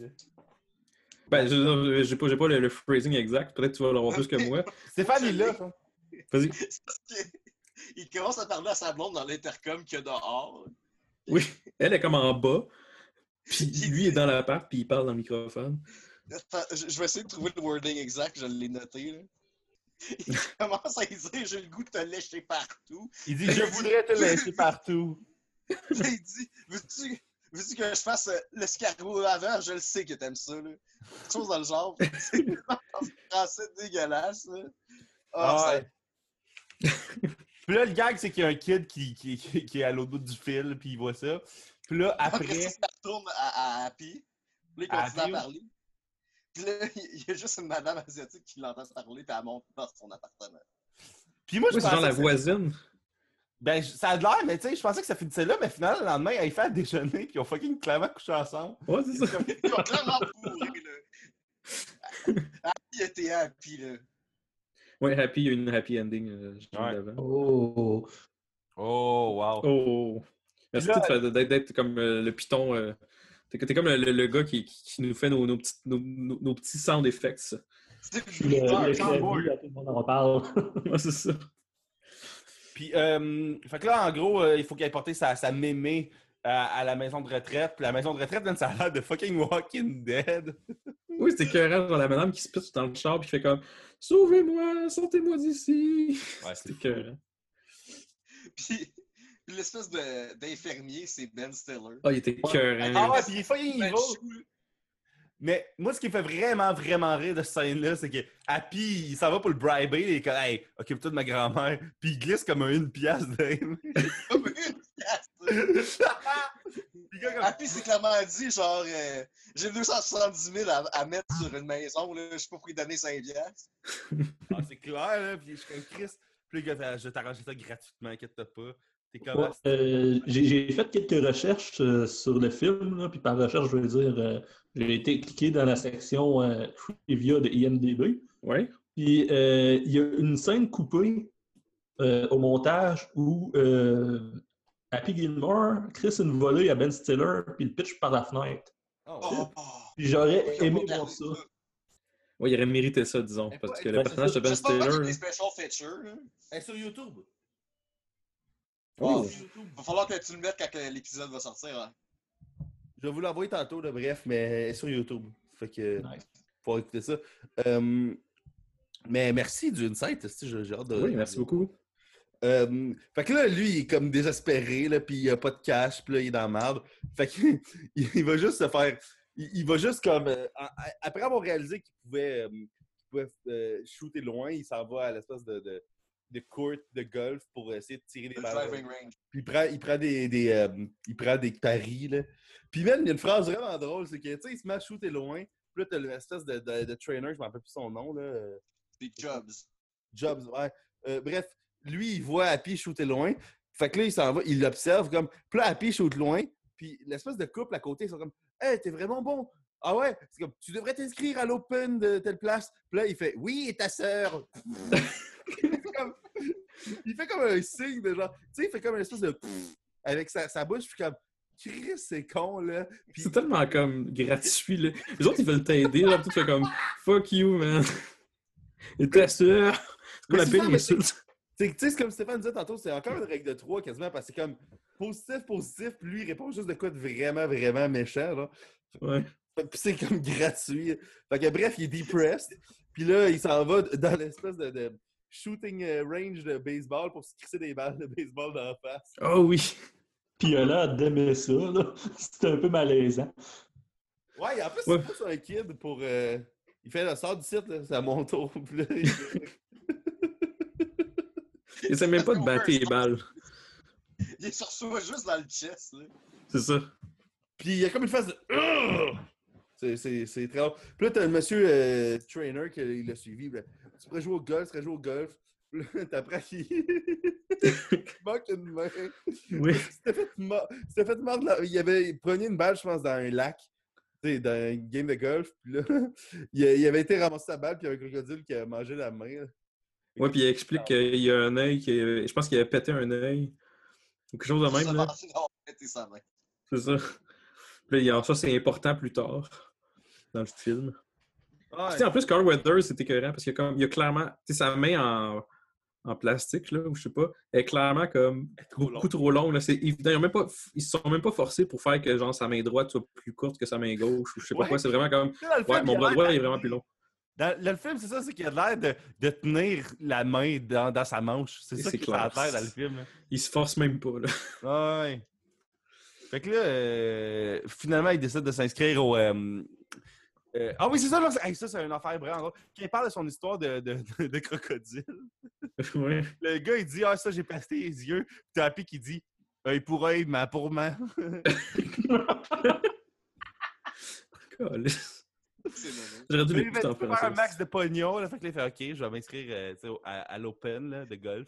Ben, je j'ai pas, le, le phrasing exact. Peut-être que tu vas l'avoir plus que moi. Stéphane, il est là. Vas-y. Il commence à parler à sa blonde dans l'intercom qu'il y a dehors. Oui, elle est comme en bas. Puis lui est dans l'appart, puis il parle dans le microphone. Je vais essayer de trouver le wording exact, je l'ai noté. Là. Il commence à dire J'ai le goût de te lécher partout. Il dit Je voudrais te laisser partout. Il dit Veux-tu veux-tu que je fasse euh, l'escargot avant? Je le sais que t'aimes ça. Là. Quelque chose dans le genre. C'est français dégueulasse. Là. Ah, Ah ça-. Puis là, le gag, c'est qu'il y a un kid qui, qui, qui- est à l'autre bout du fil, puis il voit ça. Puis là, Après, après. ça retourne à, à Happy. Puis là, il À continue Happy, à parler. Puis là, il y a juste une madame asiatique qui l'entend parler, puis elle monte dans son appartement. Puis moi, je Ouais, c'est genre la voisine. Ben, ça a de l'air, mais tu sais, je pensais que ça finissait là, mais finalement, le lendemain, ils fait à déjeuner, puis ils ont fucking clairement couché ensemble. Ouais, c'est ça. Ils ont clairement pourri, là. Happy était Happy, là. Ouais, Happy, il y a une happy ending euh, Ouais. Oh. Oh, wow. Oh! Merci d'être comme euh, le piton. euh, T'es t'es comme le, le- le gars qui, qui- qui nous fait nos, nos, petits, nos, nos- nos petits sound effects. C'est Ah, tout le monde en parle. Ouais, c'est ça. Puis, euh, fait que là, en gros, euh, il faut qu'il aille porter sa, sa mémé à, à la maison de retraite. Puis la maison de retraite, là, ça a l'air de fucking Walking Dead. Oui, c'était écœurant, genre la madame qui se pisse dans le char puis qui fait comme Sauvez-moi, sortez-moi d'ici. Ouais, C'était écœurant. Puis, puis l'espèce de- d'infirmier, c'est Ben Stiller. Ah, il était écœurant. Ah ouais, puis il est fucking Ben evil. Mais moi, ce qui me fait vraiment, vraiment rire de cette scène-là, c'est que Happy, il s'en va pour le briber, il est comme, hey, occupe-toi de ma grand-mère, puis il glisse comme un une pièce de comme une pièce. Comme, Happy s'est clairement dit, genre, euh, j'ai 270 000 à, à mettre sur une maison, là, je sais pas pourquoi il donner 5 piastres. Ah, c'est clair, là, puis je suis comme Chris. Puis le gars, fait, je vais t'arranger ça gratuitement, inquiète-toi pas. Ouais, euh, j'ai fait quelques recherches euh, sur le film, là, puis par recherche, je veux dire, euh, j'ai été cliqué dans la section euh, trivia de IMDB. Ouais. Puis euh, il y a une scène coupée euh, au montage où euh, Happy Gilmore crisse une volée à Ben Stiller, puis le pitch par la fenêtre. oh, Oh, Puis j'aurais aimé voir ça. Ouais, il aurait mérité ça, disons. Mais Parce que le Ben, personnage de Ben J'espère pas qu'il y a Stiller. des special features. là. Elle est sur YouTube. Oh. Sur YouTube. Va falloir que tu le mettes quand que l'épisode va sortir. hein. Je vais vous l'envoyer tantôt, là, bref, mais est sur YouTube. Fait que, Nice. faut écouter ça. Euh, mais merci du insight, j'ai j'ai hâte de. Oui, merci beaucoup. Euh, fait que là, lui, il est comme désespéré, là, puis il a pas de cash, puis là, il est dans la merde. Fait qu'il il va juste se faire. Il, il va juste comme. euh, après avoir réalisé qu'il pouvait, euh, qu'il pouvait euh, shooter loin, il s'en va à l'espèce de, de, de court de golf pour essayer de tirer des Le balles. Puis il prend, il prend des, des, euh, il prend des paris, là. Puis même, il y a une phrase vraiment drôle, c'est que, tu sais, il se met à shooter loin. Puis là, t'as l'espèce de, de, de trainer, je m'en rappelle plus son nom, là. euh, Big Jobs. Jobs, ouais. Euh, bref, lui, il voit Happy shooter loin. Fait que là, il s'en va, il l'observe comme. Puis là, Happy shoot loin. Puis l'espèce de couple à côté, ils sont comme Hey, t'es vraiment bon. Ah ouais? C'est comme Tu devrais t'inscrire à l'Open de telle place. Puis là, il fait Oui, et ta sœur. Il fait comme un signe de genre. Tu sais, il fait comme une espèce de. avec sa, sa bouche. Puis comme Chris, c'est con, là. Puis C'est tellement comme gratuit, là. Les autres, ils veulent t'aider, là. Tout fait comme Fuck you, man. Et ta sœur. C'est quoi la pire insulte? Tu sais- c'est comme Stéphane disait tantôt, c'est encore une règle de 3 quasiment, parce que c'est comme positif, positif, puis lui, il répond juste de quoi de vraiment, vraiment méchant, là. Ouais. Puis c'est comme gratuit. Fait que bref, il est depressed, puis là, il s'en va dans l'espèce de, de shooting euh, range de baseball pour se crisser des balles de baseball dans la face. Oh oui. Puis il a l'air d'aimer ça, là. C'était un peu malaisant. Ouais, en plus, Ouais. c'est pas un kid pour... euh, Il fait le sort du site, là, c'est à mon tour. Il- Il essaie même pas de battre les balles. Il se reçoit juste dans le chest. Là. C'est ça. Puis il y a comme une phase de. C'est- C'est c'est très. Puis là, t'as le monsieur euh, trainer qui l'a suivi. là, tu pourrais jouer au golf, tu pourrais jouer au golf. T'apprends qu'il il manque une main. Oui. C'était fait, mort- c'était fait la- Il avait prenait une balle, je pense, dans un lac. Tu sais, dans une game de golf. Puis là, il, a- il avait été ramasser sa balle, puis il y avait un crocodile qui a mangé la main. Ouais, puis il explique qu'il y a un œil qui. Je pense qu'il avait pété un œil. Quelque chose de même. C'est ça. Puis là, ça, c'est important plus tard dans le film. Ah, en plus, Carl Weathers, c'était écœurant parce qu'il y a, comme, il y a clairement. Sa main en, en plastique, là, ou je sais pas, est clairement comme trop beaucoup trop longue. Là. C'est évident. Ils, ont même pas, ils se sont même pas forcés pour faire que genre, sa main droite soit plus courte que sa main gauche. Ou je sais pas quoi. C'est vraiment comme. Ouais, film, mon bras droit est vraiment plus long. Dans, le film, c'est ça, c'est qu'il a l'air de, de tenir la main dans, dans sa manche. C'est ça qui tête dans le film. là. Il se force même pas. Là. Ah Ouais. Fait que là, euh, finalement, il décide de s'inscrire au. euh, euh, ah oui, c'est ça, hey, ça, c'est une affaire vraiment. Quand il parle de son histoire de, de, de- de crocodile. Le gars, il dit Ah, ça, j'ai pasté les yeux. Puis t'as qui dit œil pour œil, main pour main. Mauvais. J'aurais dû l'écouter en faire un max de pognon. Là, fait que là, il fait OK, je vais m'inscrire euh, à, à l'Open de golf.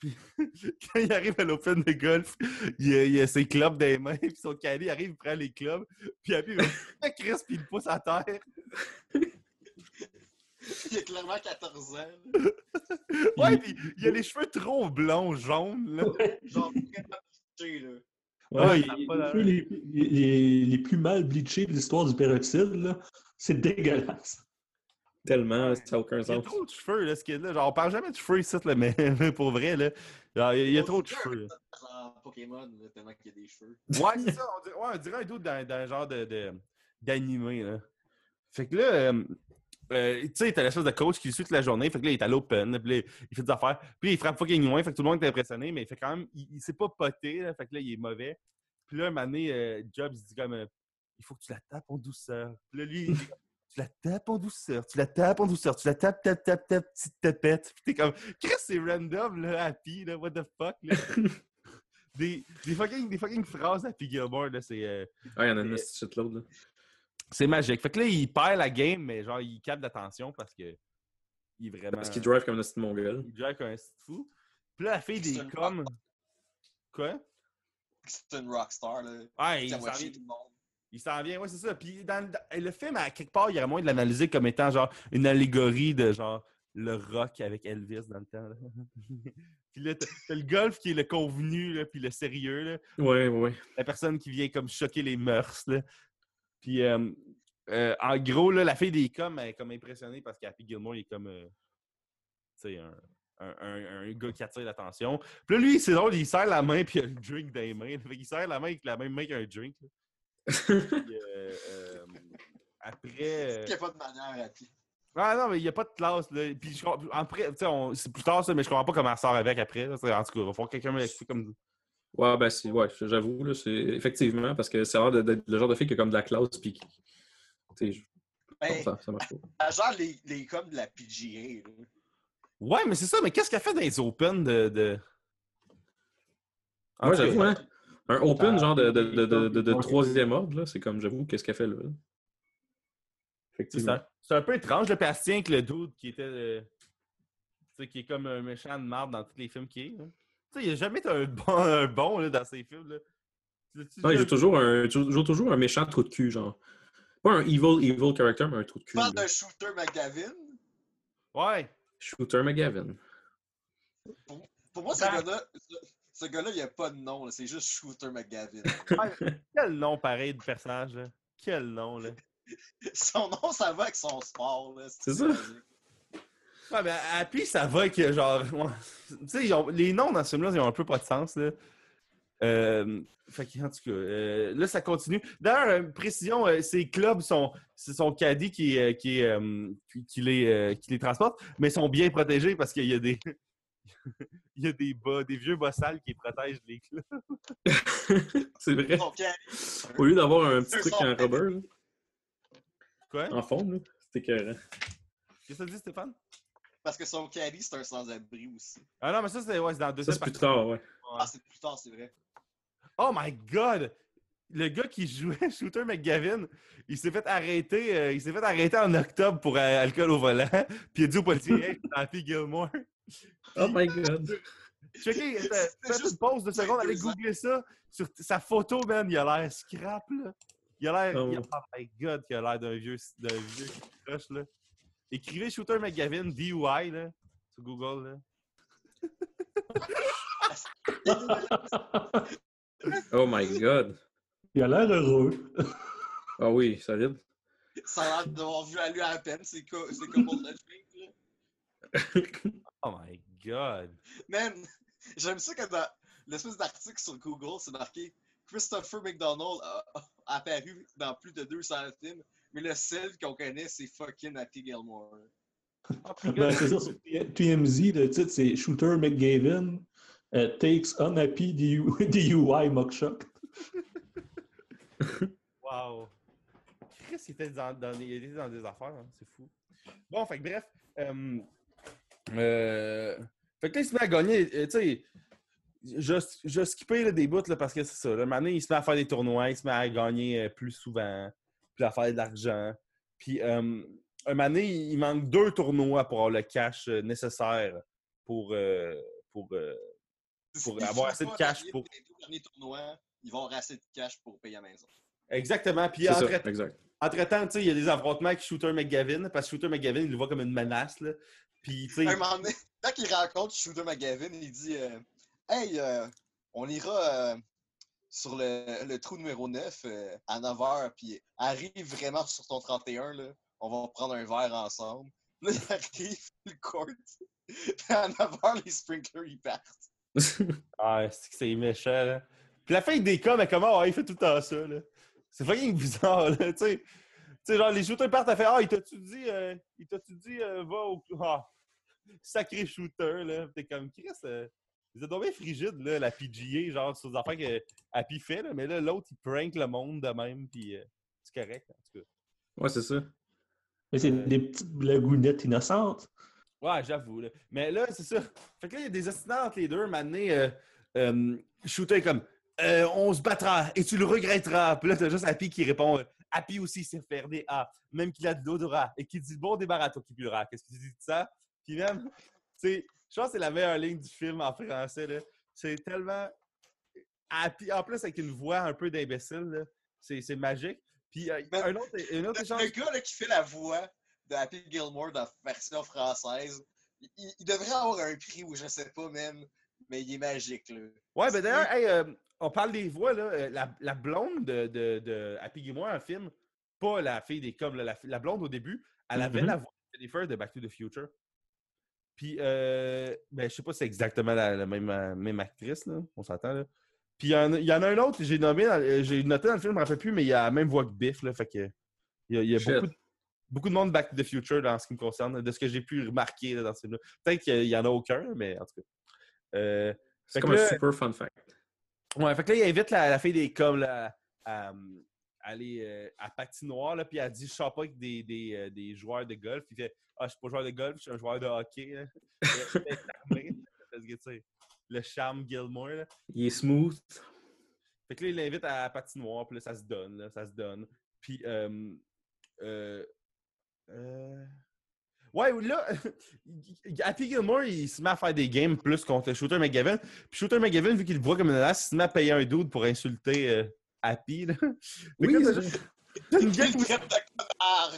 Puis quand il arrive à l'Open de golf, il a, il a ses clubs dans les mains. Puis son caddie arrive, il prend les clubs. Puis Happy il va Chris, puis il le pousse à terre. Il a clairement 14 ans. Ouais, puis il a les cheveux trop blonds, jaunes. Là. Genre là. Ouais, Ouais, il- les, les, les- les plus mal bleachés de l'histoire du peroxyde, là, c'est dégueulasse. Tellement, ça n'a aucun Il a sens. trop de cheveux, là, ce kid-là. Genre, on parle jamais de cheveux ici, là, mais, mais pour vrai, là. Genre, il y a, il y a trop de cheveux. là. Genre Pokémon, là, tellement qu'il y a des cheveux. Ouais, c'est ça. On dirait, ouais, on dirait un doute dans, dans un genre de, de- d'animé, là. Fait que là, euh, euh, tu sais, t'as l'espèce de coach qui le suit toute la journée. Fait que là, il est à l'open. Puis là, il fait des affaires. Puis là, il frappe fucking loin. Fait que tout le monde est impressionné. Mais il fait quand même, il, il s'est pas poté. Là, fait que là, il est mauvais. Puis là, un moment donné, euh, Jobs, il dit comme, euh, il faut que tu la tapes en douceur. Puis là, lui, il dit, tu la tapes en douceur, tu la tapes en douceur, tu la tapes, tapes, tapes, tapes, petite tapette. Puis t'es comme, Chris, c'est random, là, Happy, là, what the fuck, là. Des, des, fucking, des fucking phrases Happy Gilmore, là, c'est, euh, Ah, il y en a une shitload, là. c'est magique. Fait que là, il perd la game, mais genre, il capte l'attention parce que il est vraiment. Parce qu'il drive comme un petit mongol. Il drive comme un petit fou. Puis là, la fille des coms. Quoi? C'est une rockstar, là. Ouais, il tout le monde. Il s'en vient, ouais, c'est ça. Puis dans, dans- le film, à quelque part, il y aurait moyen de l'analyser comme étant genre une allégorie de genre le rock avec Elvis dans le temps. là. puis là, t'as le golf qui est le convenu, là, puis le sérieux, là. Ouais, ouais, la personne qui vient comme choquer les mœurs. Là. Puis euh, euh, en gros, là, la fille des coms elle est comme impressionnée parce qu'Happy Gilmore il est comme euh, tu sais, un, un, un- un gars qui attire l'attention. Puis là, lui, c'est drôle, il serre la main puis il a le drink dans les mains. Fait qu'il serre la main avec la même main qu'un drink. là. Euh, euh, après. euh, Il n'y a pas de manière à pied. ah non, mais il n'y a pas de classe. Là. Puis je après, tu sais, on- c'est plus tard ça, mais je comprends pas comment elle sort avec après. là. En tout cas, il va falloir que quelqu'un me l'explique comme. Ouais, ben, c'est, ouais, j'avoue, là, c'est effectivement, parce que c'est l'air de- d'être le genre de fille qui a comme de la classe, puis qui. Tu sais, je- Ben, ça, ça marche pas. genre les, les comme de la PGA, là. Ouais, mais c'est ça, mais qu'est-ce qu'elle fait dans les Open de. de... Cas, j'avoue, hein. Un open, genre de, troisième ordre, là, c'est comme, j'avoue, qu'est-ce qu'elle fait là? C'est Effectivement. un, c'est un peu étrange, le Bastien, avec le dude qui était. euh, tu sais, qui est comme un méchant de marde dans tous les films qu'il est. Tu sais, il a jamais été un bon, un bon là, dans ses films. Là. Tu Non, il joue toujours un, joue toujours un méchant trou de cul, genre. Pas un evil, evil character, mais un trou de Tu cul. parles là. d'un shooter McGavin? Ouais. Shooter McGavin. Pour moi, ce Ben- gars-là, ce, gars-là, il n'y a pas de nom, là, c'est juste Shooter McGavin. Quel nom pareil de personnage, là. Quel nom, là. son nom, ça va avec son sport, là. C'est ça. Ouais, mais Happy, ça va que genre. ouais. Tu sais, les noms dans ce film-là, ils ont un peu pas de sens, là. Euh, fait que, en tout cas, euh, là, ça continue. D'ailleurs, précision, euh, ces clubs sont. C'est son caddie qui, euh, qui, euh, qui, qui les, euh, qui les transporte, mais ils sont bien protégés parce qu'il y a des. Il y a des bas, des vieux bas sales qui protègent les clubs. c'est vrai. Au lieu d'avoir un petit truc en rubber, là, Quoi? en fond, là, c'était écœurant. Qu'est-ce que ça dit, Stéphane? parce que son caddie, c'est un sans-abri aussi. Ah non, mais ça, c'est ouais, c'est dans le Ça, c'est plus tard, ouais. Ah, c'est plus tard, c'est vrai. Oh my god! Le gars qui jouait Shooter McGavin, il s'est fait arrêter, euh, il s'est fait arrêter en octobre pour euh, alcool au volant. Puis il a dit au policier, hey, c'est Gilmore. Oh my god. Checkez, faites une pause de seconde, allez googler ça. Sur sa photo, man, il a l'air scrap, là. Il a l'air. Oh. Oh my god, il a l'air d'un vieux, d'un vieux crush, là. Écrivez Shooter McGavin, DUI, là, sur Google, là. Oh my god. Il a l'air heureux. Ah oui, solide. Ça a l'air d'avoir vu à lui à peine, c'est co- c'est comme pour le drink, là. Oh my god. Man, j'aime ça que dans l'espèce d'article sur Google, c'est marqué Christopher McDonald a, apparu dans plus de 200 films, mais le seul qu'on connaît, c'est fucking Happy Gilmore. Ben, c'est ça, sur TMZ, le titre, c'est Shooter McGavin euh, takes unhappy DU DUI mugshot. Wow. Chris, il était dans, dans, il était dans des affaires, hein, c'est fou. Bon, fait bref. euh, Euh, Fait que là, il se met à gagner. euh, Tu sais, je, je skippé là, des bouts là, parce que c'est ça. Là, maintenant, il se met à faire des tournois, il se met à gagner euh, plus souvent, puis à faire de l'argent. Puis, euh, un moment donné, il manque deux tournois pour avoir le cash euh, nécessaire pour, euh, pour, euh, Pour avoir assez de cash pour- Les deux derniers tournois, ils vont avoir assez de cash pour payer la maison. Exactement. Puis, C'est ça, entre, exact. temps tu sais, il y a des affrontements avec Shooter McGavin, parce que Shooter McGavin, il le voit comme une menace. Là. Puis, tu sais, quand il rencontre Shooter McGavin, il dit euh, Hey, euh, on ira euh, sur le, le trou numéro 9 euh, à 9h, puis arrive vraiment sur ton 31, là, on va prendre un verre ensemble. Là, il arrive le court, puis à 9h, les sprinklers ils partent. Ah, c'est que c'est méchant, là. Puis la fin des cas, mais comment il fait tout le temps ça, là? C'est fucking bizarre, là, tu sais. Tu sais, genre, les shooters partent à faire Ah, il t'a-tu dit, il t'a-tu dit, va au. Ah, sacré shooter, là. T'es comme, Chris, euh, vous êtes tombé frigide, là, la PGA, genre, sur les affaires que Happy fait, là. Mais là, l'autre, il prank le monde de même, puis euh, c'est correct, en tout cas. Ouais, c'est ça. Mais c'est des petites blagounettes innocentes. Ouais, j'avoue. Là. Mais là, c'est ça. Fait que là, il y a des ostinats entre les deux. Maintenant, euh, euh, Shooter comme Euh, On se battra et tu le regretteras. Puis là, t'as juste Happy qui répond euh, Happy aussi sait faire des A, même qu'il a de l'odorat et qui dit Bon débarras toi qui. Qu'est-ce que tu dis de ça? Puis même, tu sais, je pense que c'est la meilleure ligne du film en français. là. C'est tellement. Happy, en plus, avec une voix un peu d'imbécile, là. c'est c'est magique. Puis euh, un autre, un autre Le, échange. le gars là, qui fait la voix de Happy Gilmore dans la version française, il, il devrait avoir un prix ou je sais pas même, mais il est magique. Là. Ouais, ben d'ailleurs, hey, euh, on parle des voix, là. euh, La, la blonde de, de, de Happy Gilmore, un film, pas la fille des coms, la, la blonde au début, elle avait Mhm. la voix de Jennifer de Back to the Future. Puis, euh, ben, je sais pas si c'est exactement la, la même, euh, même actrice, là. On s'entend, là. Puis, il y, en y en a un autre, j'ai nommé, euh, j'ai noté dans le film, je me rappelle plus, mais il a la même voix que Biff, là. Fait que, il y a, y beaucoup, de- beaucoup de monde Back to the Future dans ce qui me concerne, de ce que j'ai pu remarquer là, dans ce film-là. Peut-être qu'il y en a aucun, mais en tout cas. Euh, C'est comme un là- super fun fact. Ouais, fait que là, il invite la, la fille des coms là, à, à aller euh, à patinoire, là, puis elle dit Je sors pas avec des, des, euh, des joueurs de golf. Il fait Ah, je suis pas joueur de golf, je suis un joueur de hockey. là. Et elle est charmée, parce que, tu sais, le charme Gilmore. Là. Il est smooth. Fait que là, il l'invite à la patinoire, puis là, ça se donne, là, ça se donne. Puis, euh, euh, ouais, là, Happy Gilmore, il se met à faire des games plus contre Shooter McGavin. Puis Shooter McGavin, vu qu'il le voit comme une menace, il se met à payer un dude pour insulter Happy. Là. Oui, là, juste une traite de connard!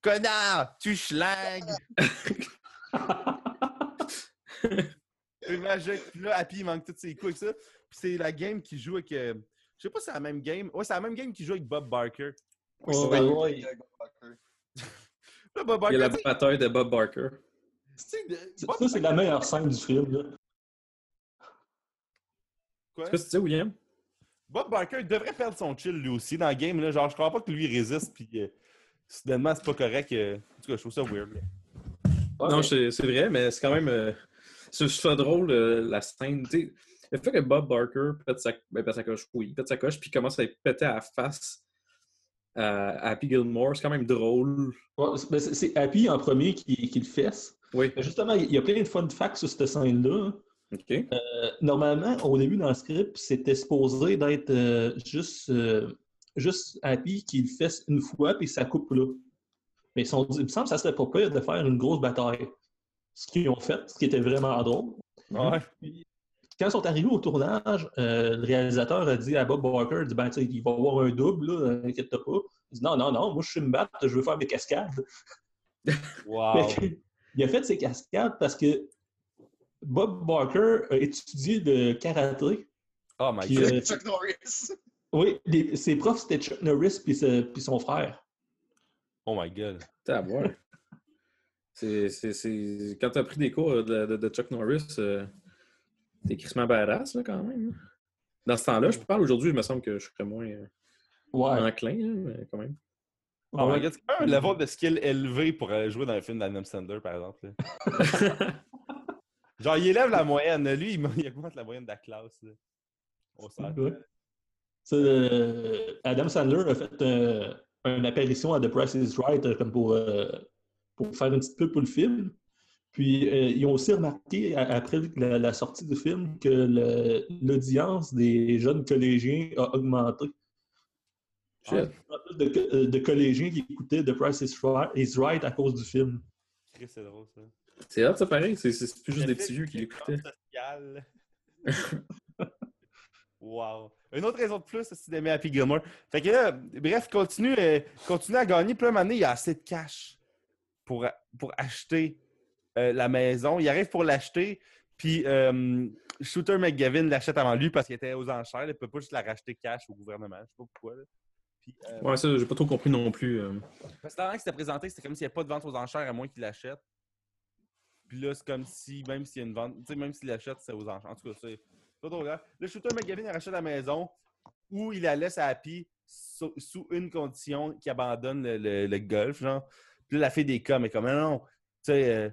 Connard, tu schlag! C'est magique. Puis là, Happy, il manque tous ses coups avec ça. Puis c'est la game qui joue avec. euh, je sais pas si c'est la même game. Ouais, c'est la même game qui joue avec Bob Barker. Oui, Ouais, c'est ouais, il y a un gars Walker. Là, Bob Il y a la bataille de Bob Barker. de- Ça, Bob ça, c'est la meilleure scène du film. Là. Quoi? Qu'est-ce que tu dis, William? Bob Barker devrait perdre son chill lui aussi dans le game. Là. Genre, je crois pas que lui il résiste. Puis euh, soudainement, c'est pas correct. euh. En tout cas, je trouve ça weird. là. Non, c'est c'est vrai, mais c'est quand même. euh, c'est c'est drôle, euh, la scène. tu sais, le fait que Bob Barker pète sa, ben, pète sa coche, oui, pète sa coche, puis commence à être pété à la face à, à Happy Gilmore, c'est quand même drôle. Ouais, c'est- ben, c'est Happy en premier qui, qui le fesse. Oui, Mais Justement, il y a plein de fun facts sur cette scène-là. Ok. Euh, normalement, au début dans le script, c'était supposé d'être euh, juste, euh, juste Happy qui le fesse une fois, puis ça coupe là. Mais ils sont dit, il me semble que ça serait pas pire de faire une grosse bataille. Ce qu'ils ont fait, ce qui était vraiment drôle. Ouais. Puis, quand ils sont arrivés au tournage, euh, le réalisateur a dit à Bob Barker, il, dit, ben, il va y avoir un double, là, inquiète pas. Il dit non, non, non, moi je suis me battre, je veux faire des cascades. Wow. Fait il a fait ses cascades parce que Bob Barker a étudié le karaté. Oh my god. euh, Chuck Norris! oui, les- ses profs c'était Chuck Norris puis son frère. Oh my god. T'as à voir. C'est. Quand t'as pris des cours de, de- de Chuck Norris, euh, t'es crissement badass, là, quand même. Dans ce temps-là, je parle aujourd'hui, il me semble que je serais moins euh, Ouais. enclin, mais quand même. Oh my Ouais. god. C'est quand même un level de skill élevé pour jouer dans un film d'Adam Sandler, par exemple. Genre, il élève la moyenne. Lui, il, augmente la moyenne de la classe. Là. On euh, Adam Sandler a fait euh, une apparition à The Price is Right euh, comme pour, euh, pour faire une petite pub pour le film. Puis, ils ont aussi remarqué, après la, la sortie du film, que l'audience des jeunes collégiens a augmenté. Shit. Il y a plus de, de collégiens qui écoutaient The Price is Right, is Right à cause du film. C'est drôle, ça. C'est hot, ça, pareil. C'est c'est plus juste des petits vieux qui l'écoutaient. wow. Une autre raison de plus, c'est d'aimer Happy Gilmore. Fait que là, bref, continue, euh, continue à gagner. Puis là, il y a assez de cash pour, pour acheter euh, la maison. Il arrive pour l'acheter, puis euh, Shooter McGavin l'achète avant lui parce qu'il était aux enchères. Il ne peut pas juste la racheter cash au gouvernement. Je sais pas pourquoi. là. Puis, euh, Ouais, ça, j'ai pas trop compris non plus. euh. parce que avant que c'était présenté, c'était comme s'il n'y avait pas de vente aux enchères à moins qu'il l'achète. Puis là, c'est comme si, même s'il y a une vente, tu sais, même s'il l'achète, c'est aux enchères. En tout cas, c'est pas trop grave. Le shooter McGavin, il rachète la maison où il la laisse à Happy sous, une condition qu'il abandonne le, golf, genre. Puis là, la fille des cas, mais comme, non, non, tu sais, euh,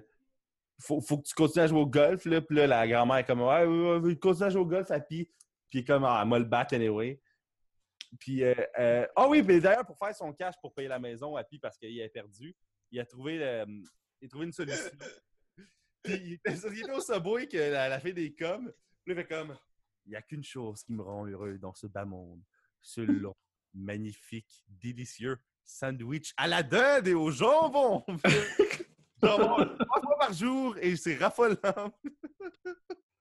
faut, faut que tu continues à jouer au golf, là. Puis là, la grand-mère est comme, ouais, ouais, continue à jouer au golf, Happy. Puis comme, ah, moi le battre anyway. Puis, euh, euh, ah oui, mais d'ailleurs, pour faire son cash pour payer la maison, Happy, parce qu'il est perdu, il a trouvé, euh, il a trouvé une solution. Puis il était, au Subway que la, la fille des coms. Puis il fait comme Il n'y a qu'une chose qui me rend heureux dans ce bas monde. Ce long, magnifique, délicieux sandwich à la dinde et au jambon. jambon trois fois par jour et c'est raffolant.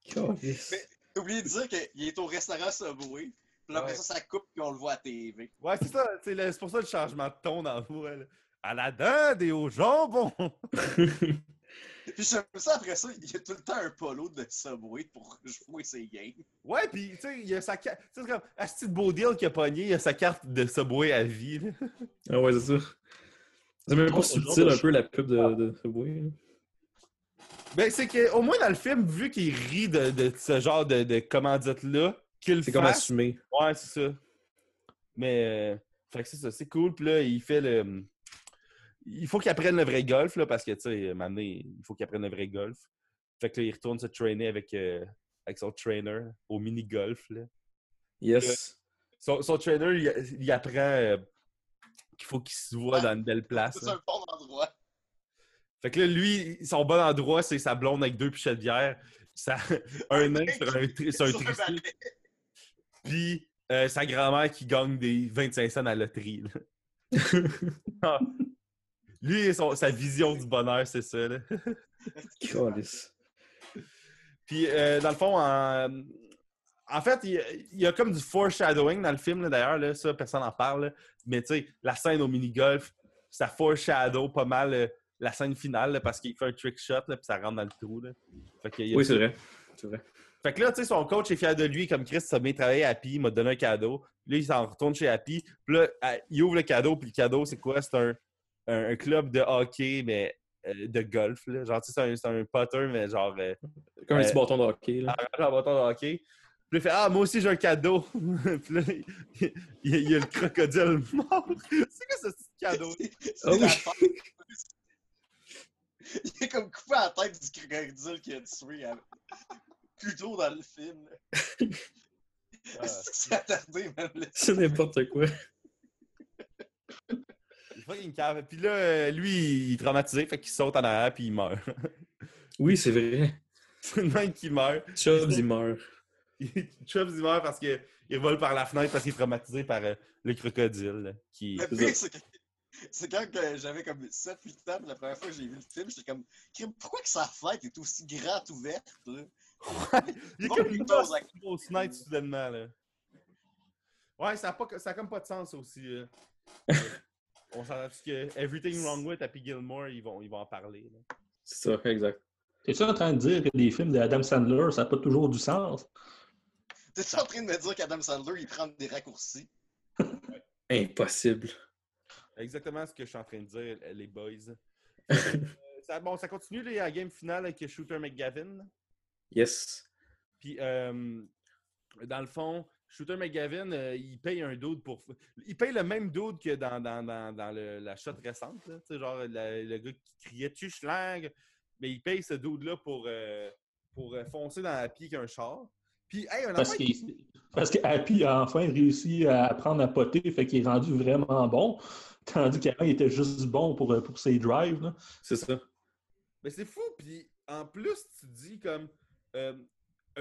T'as oublié de dire qu'il est au restaurant Subway. Puis là, après Ouais. ça, ça coupe puis on le voit à TV. Ouais, c'est ça. C'est le- c'est pour ça le changement de ton dans là. À la dinde et au jambon. Puis j'aime ça, après ça, il y a tout le temps un polo de Subway pour jouer ses games. Ouais, puis tu sais, il y a sa carte. Tu sais, c'est comme Asti de beau deal qu'il a pogné, il a sa carte de Subway à vie. là. Ah ouais, c'est ça. C'est même pas subtil un peu la pub de, de Subway. là. Ben, c'est qu'au moins dans le film, vu qu'il rit de, de ce genre de, de commandite-là, qu'il C'est comme assumé. Ouais, c'est ça. Mais, euh, fait que c'est ça, c'est cool. Puis là, il fait le. Il faut qu'il apprenne le vrai golf, là, parce que, tu sais, maintenant, il faut qu'il apprenne le vrai golf. Fait que là, il retourne se traîner avec, euh, avec son trainer au mini-golf, là. Yes. Son, son trainer, il, il apprend euh, qu'il faut qu'il se voit dans une belle place. C'est un bon endroit. Fait que là, lui, son bon endroit, c'est sa blonde avec deux pichets de bière, ça, un nain sur un, tri- sur un puis euh, sa grand-mère qui gagne des 25 cents à la loterie. Ah. Lui, son- sa vision du bonheur, c'est ça. là. Puis, euh, dans le fond, en, en fait, il y, a, il y a comme du foreshadowing dans le film, d'ailleurs, là, ça, personne n'en parle. là. Mais tu sais, la scène au mini-golf, ça foreshadow pas mal euh, la scène finale, là, parce qu'il fait un trick shot, là, puis ça rentre dans le trou. Là. Fait qu'il y a Oui, c'est vrai. C'est vrai. Fait que là, tu sais, son coach est fier de lui, comme Chris, ça a bien travaillé à Happy, il m'a donné un cadeau. Là, il s'en retourne chez Happy. Puis là, il ouvre le cadeau, puis le cadeau, c'est quoi? C'est un, un, un club de hockey, mais euh, de golf. Là. Genre, tu sais, c'est un, un putter, mais genre, euh, Comme un Euh, petit bâton de hockey. Là. en bâton de hockey. Puis il fait Ah, moi aussi, j'ai un cadeau. puis là, il, y a le crocodile mort. c'est quoi ce petit cadeau? C'est tête. Il est comme coupé à la tête du crocodile qu'il a tué à- plus tôt dans le film. Ah. C'est attardé, même C'est n'importe quoi. Une cave. Puis là, lui, il est traumatisé, fait qu'il saute en arrière, puis il meurt. Oui, c'est vrai. c'est le même qui meurt. Chubbs, il meurt. Chubbs, il meurt parce qu'il vole par la fenêtre parce qu'il est traumatisé par euh, le crocodile. là, Qui... C'est quand que j'avais comme 7-8 ans, la première fois que j'ai vu le film, j'étais comme, pourquoi que sa fenêtre est aussi grande ouverte, là? Il y a comme il une grosse, grosse fenêtre soudainement. Là. Ouais, ça a, pas, ça a comme pas de sens aussi. On s'entend que Everything Wrong With Happy Gilmore, ils vont, ils vont en parler. là. C'est ça, exact. T'es-tu en train de dire que les films d'Adam Sandler, ça n'a pas toujours du sens? T'es-tu en train de me dire qu'Adam Sandler, il prend des raccourcis? Impossible. Exactement ce que je suis en train de dire, les boys. Euh, ça, bon, ça continue la game finale avec Shooter McGavin. Yes. Puis, euh, dans le fond, Shooter McGavin, euh, il paye un dude pour. Il paye le même dude que dans, dans, dans, dans le- la shot récente. Là, genre la- le gars qui criait Tu schlang Mais il paye ce dude-là pour, euh, pour euh, foncer dans la pied qu'un char. Puis, hey, un Parce parce que Happy a enfin réussi à apprendre à poter, fait qu'il est rendu vraiment bon. Tandis qu'avant, il était juste bon pour, pour ses drives. C'est ça. Mais c'est fou, puis en plus, tu dis comme. Euh,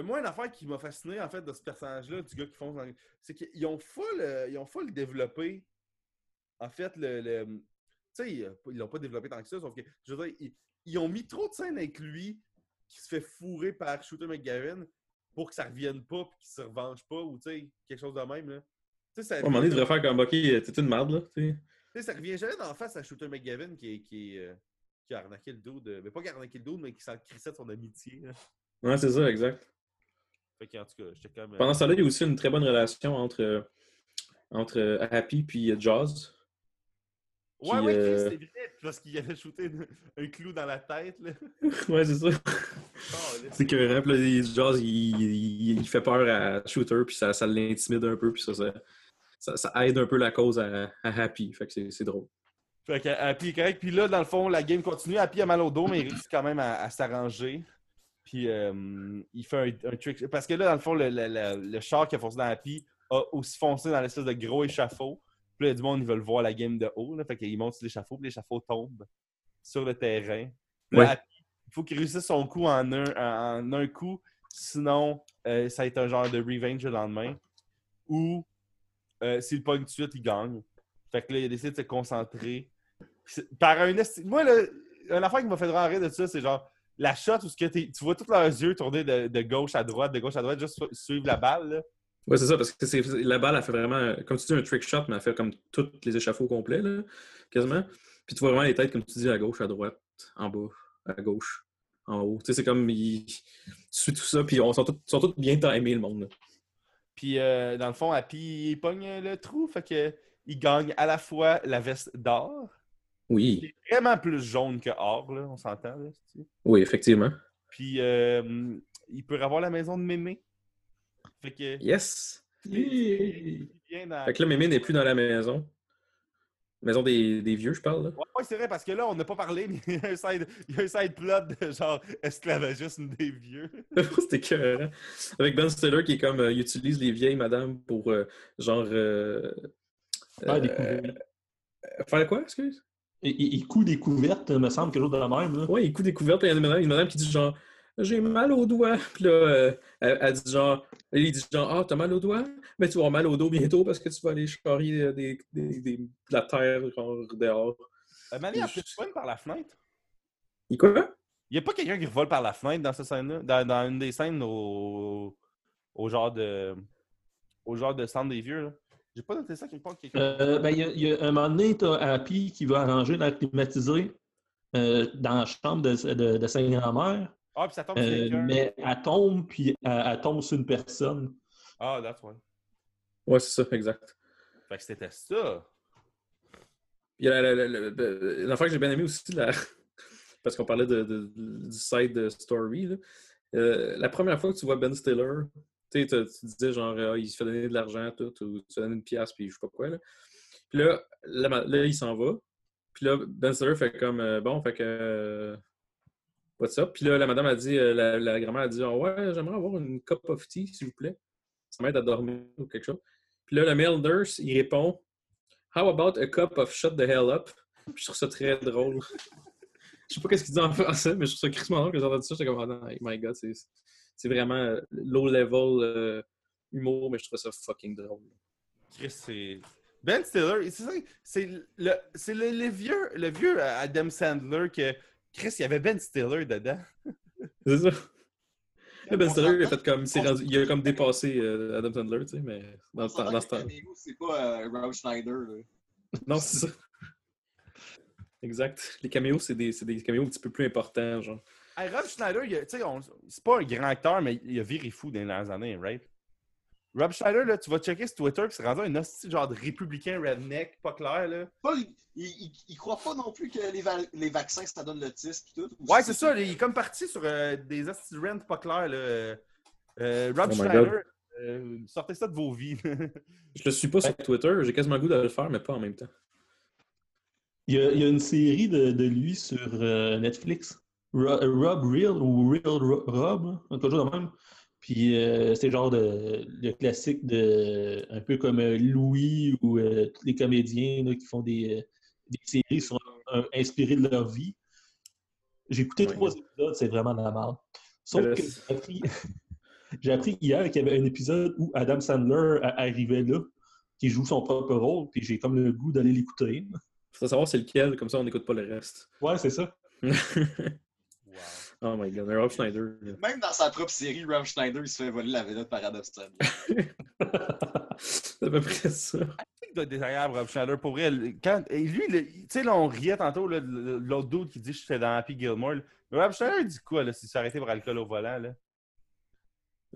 moi, une affaire qui m'a fasciné, en fait, de ce personnage-là, du gars qui fonce dans... C'est qu'ils ont full, euh, ils ont full développé, en fait, le... le- tu sais, ils l'ont pas développé tant que ça, sauf que, je veux dire, ils, ils ont mis trop de scènes avec lui qui se fait fourrer par Shooter McGavin pour que ça revienne pas, puis qu'il se revenge pas, ou tu sais, quelque chose de même, là. Tu sais, ça, À un moment donné, il devrait faire comme, ok, t'es une merde, là. tu sais. tu sais, ça revient jamais d'en face à Shooter McGavin qui, qui, euh, qui a arnaqué le dos de... Mais pas qui a arnaqué le dos, mais qui s'en crissait de son amitié, là. Ouais, c'est ça, exact. Fait qu'en tout cas, j'étais comme... euh, Pendant ce temps-là, il y a aussi une très bonne relation entre, euh, entre euh, Happy puis Jaws. Ouais, ouais, euh, Chris, c'est vrai, parce qu'il avait shooté un clou dans la tête, là. ouais, c'est ça. Oh, C'est que puis là, il- Jaws, il, il- il fait peur à Shooter, puis ça, ça l'intimide un peu, puis ça, ça, ça, ça aide un peu la cause à, à Happy. Fait que c'est- c'est drôle. Fait que Happy est correct. Puis là, dans le fond, la game continue. Happy a mal au dos, mais il réussit quand même à, à s'arranger. Puis euh, il fait un, un trick. Parce que là, dans le fond, le, le- le- le char qui a foncé dans Happy a aussi foncé dans l'espèce de gros échafaud. Puis là, du monde, ils veulent voir la game de haut. Là, fait qu'il monte sur l'échafaud, puis l'échafaud tombe sur le terrain. Puis là, Ouais. Happy, il faut qu'il réussisse son coup en un, en, un coup. Sinon, euh, ça va être un genre de revenge le lendemain. Ou euh, s'il pogne tout de suite, il gagne. Fait que là, il a décidé de se concentrer. Par un Moi, là, une affaire qui m'a fait rire de ça, c'est genre la shot où ce que tu vois tous leurs yeux tourner de, de gauche à droite, de gauche à droite, juste su- suivre la balle. Là. Ouais, c'est ça, parce que la balle, elle fait vraiment, comme tu dis, un trick shot, mais elle fait comme tous les échafauds complets, là, quasiment. Puis tu vois vraiment les têtes, comme tu dis, à gauche, à droite, en bas, à gauche, en haut. Tu sais, c'est comme, il... tu suis tout ça, puis on sont tous, sont tous bien timés, le monde. là. Puis euh, dans le fond, Happy il pogne le trou, fait que il gagne à la fois la veste d'or, Oui, est vraiment plus jaune que or, là, on s'entend. Là, oui, effectivement. Puis euh, il peut avoir la maison de Mémé. Fait que Yes! Yeah. bien dans- Fait que là, Mémé n'est plus dans la maison. Maison des, des vieux, je parle, là. Ouais, ouais, c'est vrai, parce que là, on n'a pas parlé, mais il y a un side, il y a un side plot de genre esclavagisme des vieux. C'était écœurant. Avec Ben Stiller qui est comme, euh, il utilise les vieilles madames pour, euh, genre... euh, Faire des euh, couvertes. faire quoi, excuse? Il coud des couvertes, me semble, quelque chose de la même. Là. Ouais, il coud découverte, puis il y a une madame, une madame qui dit genre J'ai mal au doigt. Puis là, euh, elle, elle dit genre Il dit genre Ah, t'as mal au doigt? Mais tu vas avoir mal au dos bientôt parce que tu vas aller charrier des, des, des- de la terre genre, dehors. Euh, a peut-tu pas par la fenêtre? Il quoi? Il n'y a pas quelqu'un qui revole par la fenêtre dans cette scène-là? Dans, dans une des scènes au, au genre de. Au genre de centre des vieux, là? J'ai pas noté ça quelque part. Quelqu'un... Euh, ben, il y, a- il y a un moment donné, tu as Happy qui va arranger l'air climatisé euh, dans la chambre de, de, de sa grand-mère, Ah, puis ça tombe sur euh, quelqu'un. mais elle tombe, puis elle, elle tombe sur une personne. Ah, that's one. Ouais, c'est ça, exact. Fait que c'était ça. Puis la- la- la- la- la- l'affaire que j'ai bien aimé aussi, la- parce qu'on parlait de, de- du side story, là. Euh, la première fois que tu vois Ben Stiller, tu sais, tu tu disais genre, ah, il se fait donner de l'argent, tout, ou tu donnes une pièce, puis je sais pas quoi. Là. Puis là, là, il s'en va. Puis là, Ben Stiller fait comme, euh, bon, fait que. euh, What's? Puis là, la madame a dit, euh, la, la grand-mère a dit, Ah ouais, j'aimerais avoir une cup of tea, s'il vous plaît. Ça m'aide à dormir ou quelque chose. Puis là, le male nurse, il répond, How about a cup of shut the hell up? Puis je trouve ça très drôle. je sais pas qu'est-ce qu'il dit en français, mais je trouve ça crissement drôle que j'ai entendu ça. J'étais comme, oh, my god, c'est, c'est vraiment euh, low level euh, humour, mais je trouve ça fucking drôle. Chris, c'est. Ben Stiller, c'est ça, c'est le, c'est le, le vieux, le vieux Adam Sandler que. Chris, il y avait Ben Stiller dedans. C'est ça. Ben On Stiller, il a fait comme, il, rendu- a comme dépassé euh, Adam Sandler, tu sais, mais dans, ce temps-. C'est pas euh, Rob Schneider. Là. Non, c'est ça. Exact. Les caméos, c'est des, c'est des caméos un petit peu plus importants, genre. Hey, Rob Schneider, c'est pas un grand acteur, mais il a viré fou dans les dernières années, right? Rob Schneider, là, tu vas checker sur Twitter, puis c'est rendu un hostie genre de républicain redneck, pas clair, là. Paul, il, il, il croit pas non plus que les, va- les vaccins, ça donne l'autisme et tout. ou Ouais, c'est ça, il est comme parti sur euh, des hosties de rent pas clairs, là. Euh, Rob Oh Schneider, euh, sortez ça de vos vies. Je le suis pas sur Twitter, j'ai quasiment le goût de le faire, mais pas en même temps. Il y a, il y a une série de, de lui sur euh, Netflix. Ro- Rob Real ou Real Ro- Rob, quelque chose de même. Puis euh, c'est genre de, le classique de un peu comme euh, Louis ou euh, tous les comédiens là, qui font des, euh, des séries un- inspirées de leur vie. J'ai écouté trois épisodes, c'est vraiment de la merde. Sauf que j'ai appris, j'ai appris hier qu'il y avait un épisode où Adam Sandler arrivait là, qui joue son propre rôle, puis j'ai comme le goût d'aller l'écouter. Faut savoir c'est lequel, comme ça on n'écoute pas le reste. Ouais, c'est ça. Wow. oh my god, Rob Schneider. Même dans sa propre série, Rob Schneider, il se fait voler la vedette par Adam Sandler. C'est à peu près ça. Il doit être désagréable, Rob Schneider. Pour vrai, quand, et lui, tu sais, là, on riait tantôt, l'autre dude qui dit que j'étais dans Happy Gilmore. là. Mais Rob Schneider, il dit quoi, là, s'il s'est arrêté pour alcool au volant, là?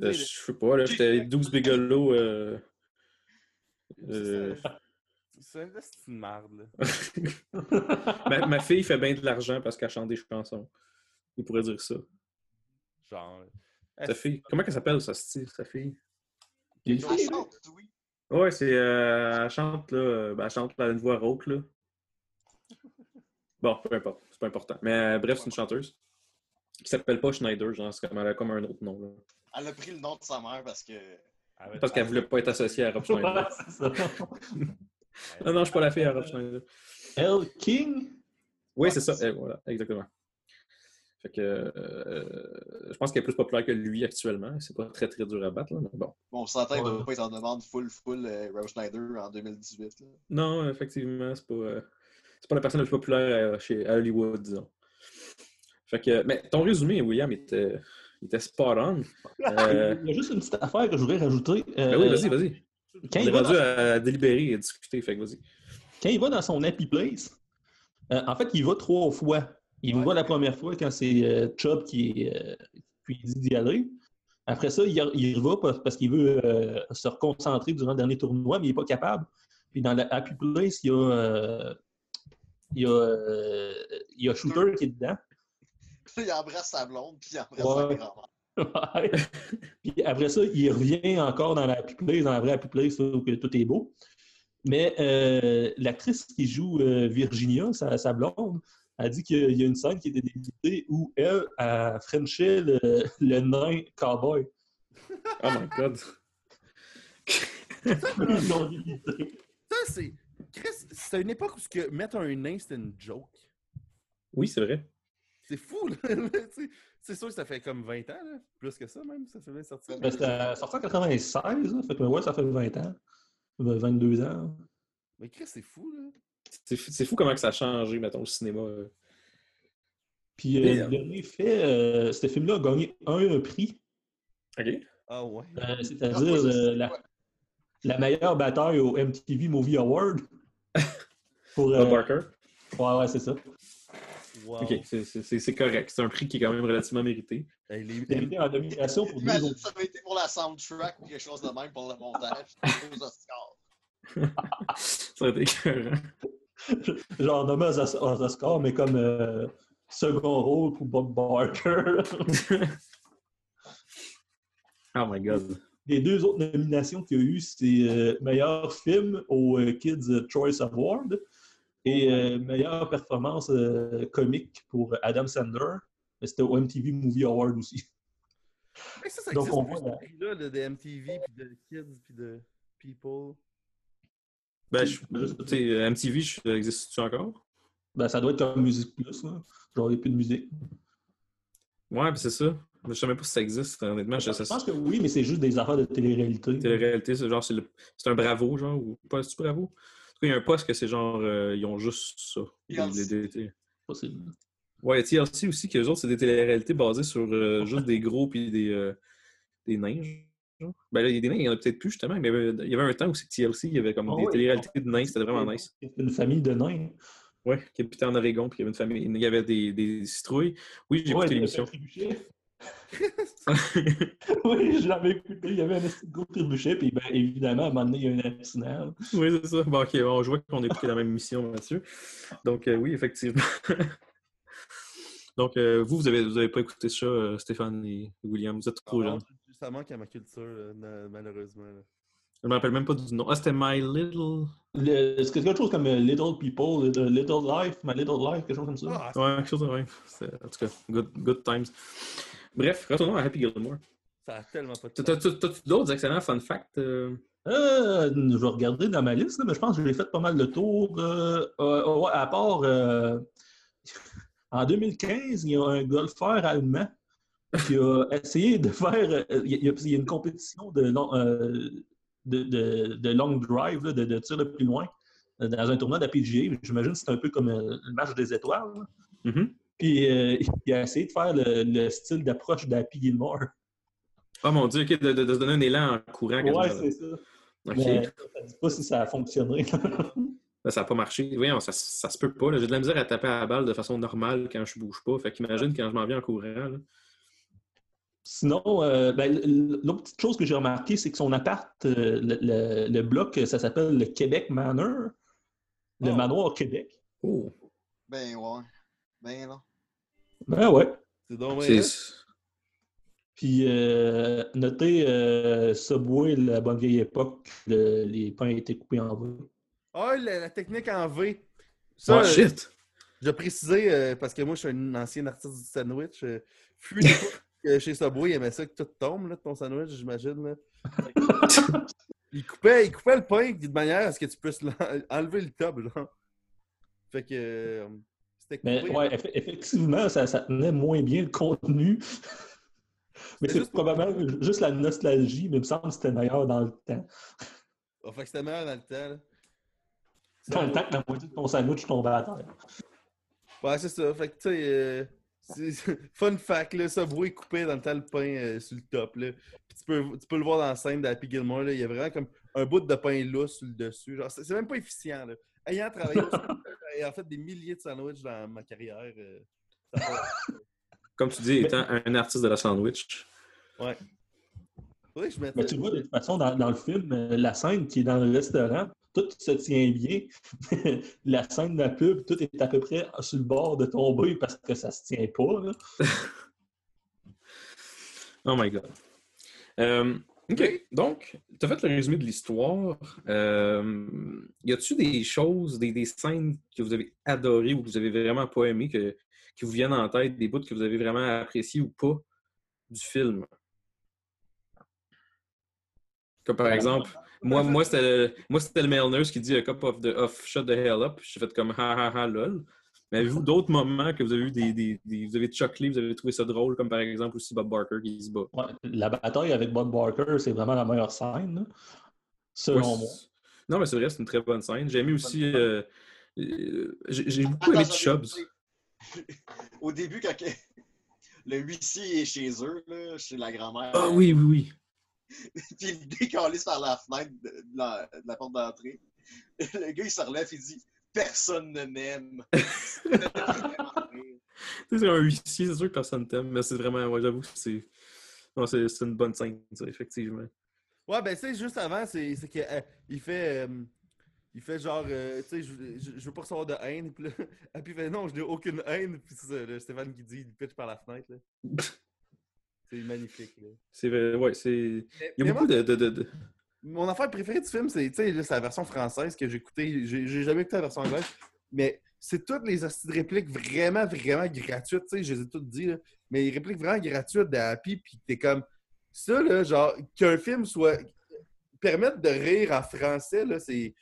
Euh, je sais pas, là, j'étais 12 bigelots. Euh... euh, c'est une marde, là. ma, ma fille fait bien de l'argent parce qu'elle chante des chansons. Il pourrait dire ça. Genre. Sa fille. Comment elle s'appelle, sa, style, sa fille? Elle chante, oui. Ouais, c'est. euh, elle chante, là. euh, ben, elle chante là, une voix rauque, là. Bon, peu importe. C'est pas important. Mais euh, bref, c'est une chanteuse. Qui s'appelle pas Schneider, genre, c'est comme, elle a comme un autre nom, là. Elle a pris le nom de sa mère parce que. Parce qu'elle voulait pas être associée à Rob Schneider. Ouais, c'est ça. non, non, je suis pas la fille à Rob Schneider. Elle King? Oui, c'est ça. Voilà, exactement. Fait que euh, je pense qu'elle est plus populaire que lui actuellement. C'est pas très très dur à battre, là, mais bon. Bon, on s'entend qu'il ne doit pas être en demande full full euh, Rob Schneider en 2018. Là. Non, effectivement, c'est pas, euh, c'est pas la personne la plus populaire euh, chez à Hollywood, disons. Fait que, mais ton résumé, William, était, il était spot on. Euh, Il y a juste une petite affaire que je voudrais rajouter. ben oui, vas-y, vas-y. Quand On il, est va rendu dans, à délibérer et à discuter, fait que vas-y. quand il va dans son Happy Place, euh, en fait, il va trois fois. Il Ouais. va la première fois quand c'est euh, Chubb qui, euh, qui dit d'y aller. Après ça, il, il va parce, qu'il veut euh, se reconcentrer durant le dernier tournoi, mais il n'est pas capable. Puis dans la Happy Place, il y a, euh, il y a, euh, il y a Shooter qui est dedans. il embrasse sa blonde, puis il embrasse Ouais. sa grand-mère. Ouais. Puis après ça, il revient encore dans la Happy Place, dans la vraie Happy Place, où que tout est beau. Mais euh, l'actrice qui joue euh, Virginia, sa, sa blonde, a dit qu'il y a une scène qui était dédicée où elle a frenché le, le nain cowboy. Oh my god. Ça, c'est. Chris, c'est une époque où ce que mettre un nain, c'était une joke. Oui, c'est vrai. C'est fou, là. C'est sûr que ça fait comme 20 ans, là. Plus que ça, même. Ça fait bien sortir. Ben, C'était sorti en 96, là. Fait que, ouais, ça fait 20 ans. Ben, 22 ans. Mais Chris, c'est fou, là. C'est fou comment que ça a changé, mettons, le cinéma. euh. Puis euh, le euh, dernier fait, euh, ce film-là a gagné un prix. OK. Ah ouais. Euh, C'est-à-dire Ah, euh, la, meilleure bataille au MTV Movie Award. Pour, euh, Barker. ouais, ouais, c'est ça. Wow. OK, c'est- correct. C'est un prix qui est quand même relativement mérité. Hey, les- Il a été en nomination pour deux Imagine, autres. ça avait été pour la soundtrack ou quelque chose de même pour le montage. aux Oscars. Ça aurait été écœurant. Genre nommé aux, Os- aux Oscars, mais comme euh, second rôle pour Bob Barker. Oh my god. Les deux autres nominations qu'il y a eu, c'est euh, meilleur film au euh, Kids Choice Award et euh, meilleure performance euh, comique pour Adam Sandler. Mais C'était au MTV Movie Award aussi. Mais ça, ça Donc, on voit de, de MTV, puis de Kids, puis de People. Ben, je- tu sais, MTV, je- ça existe-tu encore? Ben, ça doit être comme Musique Plus, là. Genre, il n'y a plus de musique. Ouais, c'est ça. Je sais même pas si ça existe, honnêtement. Je, Je ça, pense que oui, mais c'est juste des affaires de télé-réalité. Télé-réalité, c'est genre, c'est le- c'est un bravo, genre, ou pas, c'est bravo? En tout cas, il y a un poste que c'est genre, euh, ils ont juste ça. Des- TLC. des- des- Possible. Ouais, TLC aussi, que les autres, c'est des téléréalités basées sur euh, juste des gros puis des, euh, des nains. Genre. Ben là, il y a des nains, il y en a peut-être plus justement, mais il y avait- il y avait un temps où c'est TLC, il y avait comme Ah des ouais. téléréalités de nains, c'était vraiment nice. C'est une famille de nains. Ouais, qui habitait en Oregon, puis il y avait une famille, il y avait des, des citrouilles. Oui, j'ai Ouais, écouté l'émission. oui, je l'avais écouté. Il y avait un petit gros trébuchet, puis ben, évidemment, à un moment donné, il y a eu un accident. oui, c'est ça. Bon, ok, bon, je vois qu'on écoutait la même émission, Mathieu. Donc, euh, oui, effectivement. Donc, euh, vous, vous avez, vous avez pas écouté ça, euh, Stéphane et William? Vous êtes trop Ah, jeunes. Ça manque à ma culture, là, malheureusement. là. Je me rappelle même pas du nom. Ah, c'était My Little. Le- C'est quelque chose comme euh, Little People, Little Little Life, My Little Life, quelque chose comme ça? Ah, Ouais, quelque chose de même. C'est- En tout cas, good, good times. Bref, retournons à Happy Gilmore. ça a tellement pas de T'as- sens. t'as- T'as-tu d'autres excellents fun facts? euh? Euh, je vais regarder dans ma liste, là, mais je pense que j'ai fait pas mal de tours. euh, euh, ouais, à part. euh, En 2015, il y a un golfeur allemand qui a essayé de faire. euh, Il y a, il y a une compétition de long, euh, de, de- de long drive, là, de, de tir le plus loin, euh, dans un tournoi de la PGA. J'imagine que c'est un peu comme le match des étoiles. Mhm. Puis euh, il a essayé de faire le, le style d'approche d'Happy Gilmore. Oh mon dieu, ok, de, se donner un élan en courant. Ouais, c'est ça. Ok. Mais ça ne dit pas si ça a fonctionné. Ça n'a pas marché. Voyons, ça, ça se peut pas. J'ai de la misère à taper à la balle de façon normale quand je bouge pas. Fait qu'imagine quand je m'en viens en courant. là. Sinon, euh, ben, l'autre petite chose que j'ai remarqué, c'est que son appart, euh, le, le- le bloc, ça s'appelle le Québec Manor, le Oh. manoir Québec. Oh. Ben ouais. Ben là. Ben ouais. C'est donc. Puis, euh, notez euh, Subway, la bonne vieille époque, le- les pains étaient coupés en V. Ah, la, la technique en V. Ça, Oh euh, shit! je vais préciser, euh, parce que moi, je suis un ancien artiste du sandwich. Euh, que chez Subway, il aimait ça que tout tombe, là, de ton sandwich, j'imagine. là. il, coupait, il coupait le pain de manière à ce que tu puisses enlever le top, genre. Fait que... euh, c'était Mais coupé. ouais, eff- effectivement, ça, ça tenait moins bien le contenu. Mais C'est pour- probablement juste la nostalgie, mais il me semble que c'était meilleur dans le temps. Ah, fait que c'était meilleur dans le temps, là. Dans le temps que la moitié de ton sandwich tombait à terre. Ouais, c'est ça. Fait que, tu sais, euh, fun fact, là, Subway coupé dans le temps le pain euh, sur le top, là. Puis tu peux, tu peux le voir dans la scène d'Happy Gilmore, là. Il y a vraiment comme un bout de pain lousse sur le dessus. Genre, c'est même pas efficient, là. Ayant travaillé au et en fait des milliers de sandwichs dans ma carrière, euh, ça. Comme tu dis, étant un artiste de la sandwich. Ouais. Je. Mais tu vois, de toute façon, dans, dans le film, euh, la scène qui est dans le restaurant, tout se tient bien. la scène de la pub, tout est à peu près sur le bord de tomber parce que ça se tient pas. là. Oh my god. Euh, ok, donc, tu as fait le résumé de l'histoire. Euh, y a-tu des choses, des, des scènes que vous avez adorées ou que vous avez vraiment pas aimées, que, qui vous viennent en tête, des bouts que vous avez vraiment appréciés ou pas du film? Comme par exemple, moi, moi c'était le, moi, c'était le male nurse qui dit a cup of, the, of shut the hell up. J'ai fait comme ha ha ha lol. Mais avez-vous d'autres moments que vous avez eu des, des, des- Vous avez chucklé, vous avez trouvé ça drôle, comme par exemple aussi Bob Barker qui se bat? Ouais, la bataille avec Bob Barker, c'est vraiment la meilleure scène, là, selon moi. Non, mais c'est vrai, c'est une très bonne scène. J'ai aimé aussi. euh, euh, J'ai j'ai beaucoup aimé Chubbs. Au début, quand le huissier est chez eux, là, chez la grand-mère, Ah oui, oui, oui. Puis il décalisse par la fenêtre de, la, de la porte d'entrée. Le gars, il se relève et dit Personne ne m'aime. Tu sais, C'est un huissier, c'est sûr que personne t'aime, mais c'est vraiment. Ouais, j'avoue que c'est. non, c'est c'est une bonne scène, ça, effectivement. Ouais, ben, tu sais, juste avant, c'est c'est que euh, il fait. euh, il fait genre, euh, tu sais, je, je, je veux pas recevoir de haine. Puis là, ah, puis il fait non, je n'ai aucune haine. Puis c'est ça, là, Stéphane qui dit, il pitch par la fenêtre. là. c'est magnifique. Là. C'est vrai, ouais, c'est. Il y a beaucoup moi- de. de, de, Mon affaire préférée du film, c'est la version française que j'ai écoutée. J'ai jamais écouté la version anglaise. Mais c'est toutes les répliques vraiment, vraiment gratuites. Tu sais, je les ai toutes dit. Là, mais les répliques vraiment gratuites de Happy. Puis t'es comme. Ça, là, genre, qu'un film soit. Permettre de rire en français, là, c'est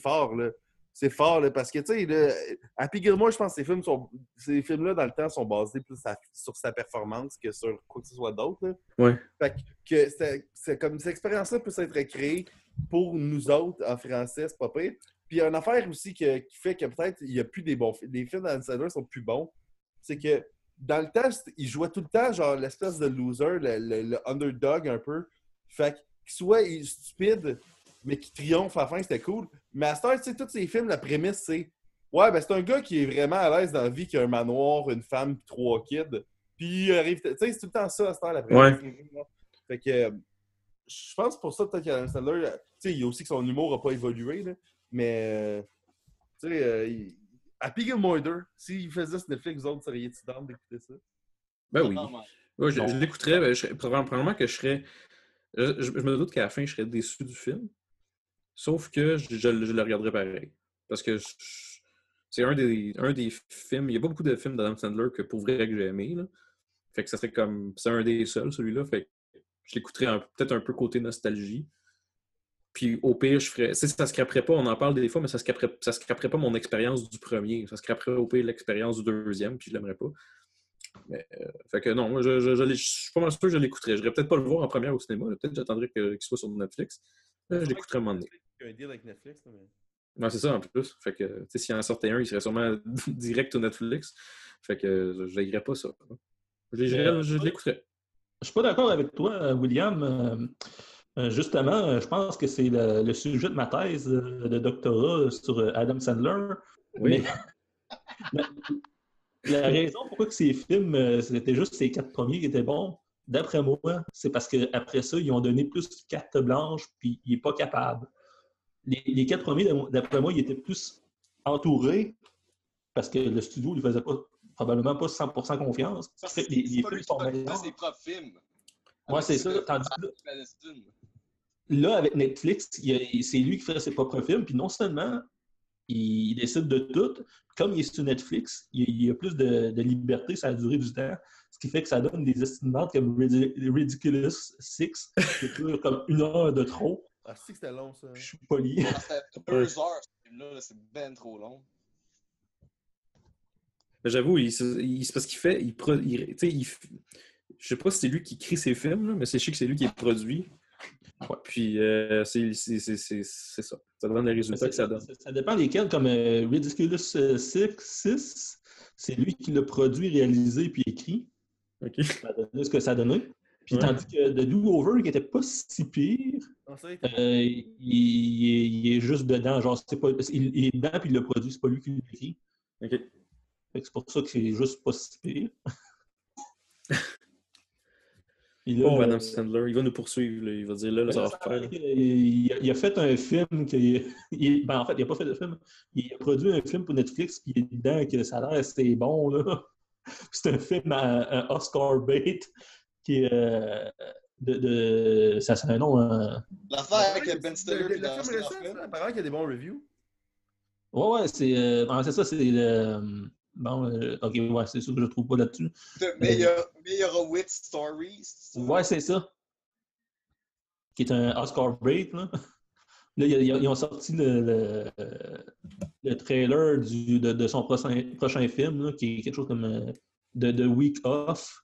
fort, là. C'est fort, là, parce que, tu sais, Happy Gilmore, je pense que ces films sont, ces films-là, dans le temps, sont basés plus à- sur sa performance que sur quoi que ce soit d'autre. Ouais. Fait que c'est comme cette expérience-là peut s'être créée pour nous autres en français, c'est pas pire. Puis il y a une affaire aussi que- qui fait que peut-être il n'y a plus des bons films. Les films Sandler sont plus bons. C'est que dans le temps, il jouait tout le temps genre l'espèce de loser, le, le- le underdog un peu. Fait qu'il soit stupide, mais qui triomphe à la fin, c'était cool. Mais heure, tu sais, tous ces films, la prémisse, c'est Ouais, ben c'est un gars qui est vraiment à l'aise dans la vie, qui a un manoir, une femme, puis trois kids. Puis il arrive. Tu sais, c'est tout le temps ça à cette heure, la prémisse. Fait que je pense pour ça, peut-être qu'Adam Sandler, tu sais, il y a aussi que son humour n'a pas évolué, là. Mais, tu sais, euh, il- Happy Gilmore 2, s'il faisait sur Netflix, vous autres, seriez-vous down d'écouter ça? Ben oui. Ouais, je, l'écouterais. ben, probablement que je serais. Je me doute qu'à la fin, je serais déçu du film. Sauf que je, le- regarderais pareil. Parce que c'est un des, un des films. Il n'y a pas beaucoup de films d'Adam Sandler que pour vrai que j'ai aimé. Fait que ça serait comme. C'est un des seuls, celui-là. Fait je l'écouterais peut-être un peu côté nostalgie. Puis au pire, je ferais. ça scraperait pas, on en parle des fois, mais ça scraperait, ça scraperait pas mon expérience du premier. Ça scraperait au pire l'expérience du deuxième, puis je l'aimerais pas. Mais, euh, fait que non, je, je, je, je suis pas mal sûr que je l'écouterais. Je peut-être pas le voir en première au cinéma. Peut-être que- qu'il soit sur Netflix. Là, je l'écouterais à un moment donné. Il y a un deal avec Netflix, là, mais... Non, c'est ça en plus. Fait que, tu sais, s'il en sortait un, il serait sûrement direct au Netflix. Fait que je pas ça. Je Euh, je l'écouterais. Je suis pas d'accord avec toi, euh, William. Euh, Justement, je pense que c'est le, le sujet de ma thèse de doctorat sur Adam Sandler. Oui. Mais la, raison pourquoi que ces films, c'était juste ces quatre premiers qui étaient bons, d'après moi, c'est parce qu'après ça, ils ont donné plus de carte blanche, puis il n'est pas capable. Les, les quatre premiers, d'après moi, ils étaient plus entourés parce que le studio ne lui faisait pas, probablement pas 100% confiance. Les, c'est films sont meilleurs. ses propres films. Ouais, c'est ça. Tandis que là, avec Netflix, c'est lui qui fait ses propres films, puis non seulement il, il décide de tout, comme il est sur Netflix, il, il y a plus de, de liberté, ça a duré du temps, ce qui fait que ça donne des estimates comme Ridi- Ridiculous Six, qui dure comme une heure de trop. Ah, c'est que c'était long, ça. Je suis poli. Deux heures, ce film-là, là, c'est ben trop long. J'avoue, il, se- il- c'est parce qu'il fait. Il, pro- il- tu sais, il je sais pas si c'est lui qui écrit ses films, là, mais c'est sûr que c'est lui qui les produit. Puis euh, c'est c'est- c'est- c'est- c'est ça. Ça donne les résultats que ça donne. Ça, ça dépend lesquels, comme euh, Ridiculous euh, Six, Six, c'est lui qui l'a produit, réalisé puis écrit. OK? Ça a donné ce que ça a donné. Puis Ouais. tandis que The Do-Over, qui était pas si pire, Non, ça, il. Euh, est, il est juste dedans, genre, c'est pas, il, il est dedans puis il l'a produit, c'est pas lui qui l'a écrit. OK. C'est pour ça que c'est juste pas si pire. Puis là, Oh, Adam Sandler, il va nous poursuivre. là. Il va dire là, là, ça va faire. il, a- il a fait un film qui. il- ben, en fait, il n'a pas fait de film. Il a produit un film pour Netflix, puis il est dedans que ça a l'air assez bon. là. C'est un film à, à Oscar bait qui est. euh, de, de- ça, c'est un nom. hein. L'affaire avec Ben le- Stiller le- film récent, apparemment qu'il y a des bons reviews. Ouais, ouais, c'est. euh, c'est ça, c'est le. Bon, euh, ok, ouais, c'est sûr que je trouve pas là-dessus. The Meilleur Meyerowitz Stories. c'est ça? Ouais, c'est ça. Qui est un Oscar bait, là. Là, ils, ont sorti le, le, le trailer du, de, de son prochain, prochain film, là, qui est quelque chose comme euh, de, de Week Off,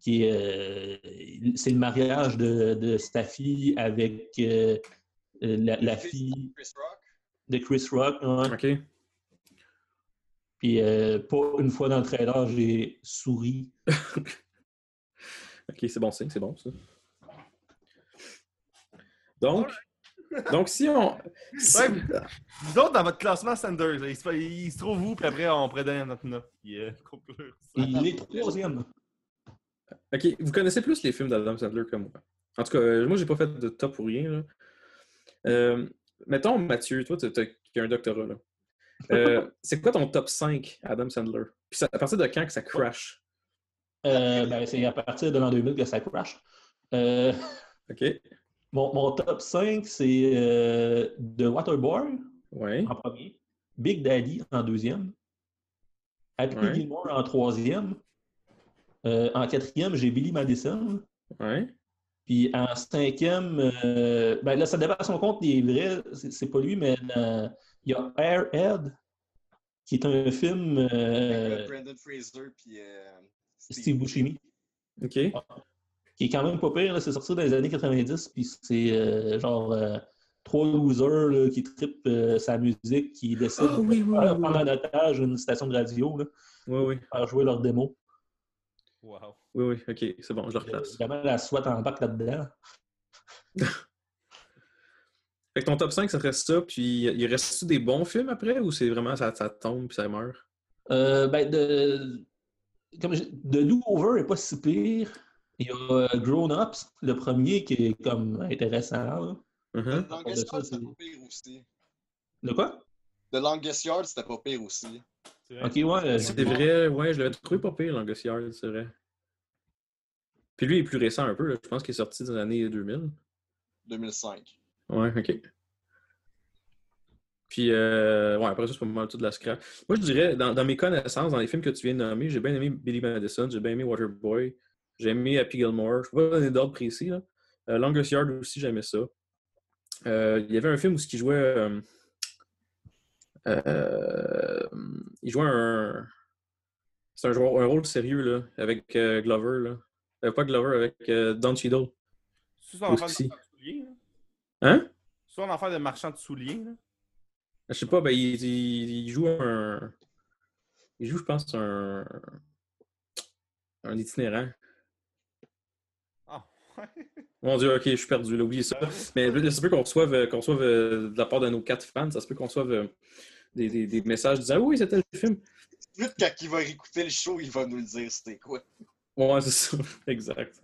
qui est, euh, c'est le mariage de, de Staffy avec euh, la, la fille Chris Rock. de Chris Rock. ouais. OK. Puis euh, pas une fois dans le trailer, j'ai souri. OK, c'est bon signe, c'est bon ça. Donc, donc si on. si- Ouais, Vous autres, dans votre classement Sanders, là, il, se, il se trouve où, puis après, on pourrait donner notre note. Puis, euh, conclure ça. Il est troisième. OK, vous connaissez plus les films d'Adam Sandler que moi. En tout cas, euh, moi, j'ai pas fait de top pour rien. Là. Euh, mettons, Mathieu, toi, tu as un doctorat. là. Euh, c'est quoi ton top 5 Adam Sandler? Puis ça- à partir de quand que ça crash? Euh, ben, c'est à partir de l'an 2000 que ça crash. Euh, OK? mon, mon top 5, c'est The Waterboy Ouais. en premier, Big Daddy en deuxième, Happy Ouais. Gilmore en troisième, en quatrième, j'ai Billy Madison, Ouais. puis en cinquième, ben là, ça à son compte des vrais, c'est c'est pas lui, mais il y a Airhead, qui est un film euh, Avec Brandon Fraser puis euh, Steve Buscemi. OK. qui est quand même pas pire. C'est sorti dans les années 90, puis c'est euh, genre euh, trois losers là, qui trippent euh, sa musique, qui décident Ah oui, oui, de faire oui. prendre en otage une station de radio, là, Oui, oui. faire jouer leur démo. Wow. Oui, oui. OK, c'est bon, je le Euh, replace. Vraiment, la SWAT embarque là-dedans. Fait que ton top 5, ça serait ça, puis il reste-tu des bons films après, ou c'est vraiment ça, ça tombe puis ça meurt? Euh, ben, de, comme je- The Do-Over est pas si pire. Il y a euh, Grown Ups, le premier, qui est comme intéressant. là. Mhm. The Longest Yard, c'était c'est- pas pire aussi. De quoi? The Longest Yard, c'était pas pire aussi. C'est vrai. Ok, ouais. C'est vrai, ouais, je l'avais trouvé pas pire, Longest Yard, c'est vrai. Puis lui, il est plus récent un peu, là. je pense qu'il est sorti dans les années 2000. 2005. Ouais, ok. Puis, euh, ouais, après ça, c'est pas mal tout de la scrap. Moi, je dirais, dans, dans mes connaissances, dans les films que tu viens de nommer, j'ai bien aimé Billy Madison, j'ai bien aimé Waterboy, j'ai aimé Happy Gilmore. Je ne peux pas donner d'ordre précis, là. Euh, Longest Yard aussi, j'aimais ça. Euh, il y avait un film où il jouait. euh, il jouait un. C'est un, joueur- un rôle sérieux, là, avec Glover, là. Euh, pas Glover, avec Don Cheadle. C'est de Aussi. Hein? C'est son enfant de marchand de souliers, là? Je sais pas, ben, il, il- il joue un. Il joue, je pense, un. Un itinérant. Ah, ouais. Mon dieu, ok, je suis perdu, là, oubliez ça. Mais là, ça se peut qu'on reçoive, euh, qu'on reçoive euh, de la part de nos quatre fans, ça se peut qu'on reçoive euh, des, des- des messages disant Ah oui, c'était le film. Plus quand il va réécouter le show, il va nous le dire c'était quoi. Ouais, c'est ça, exact.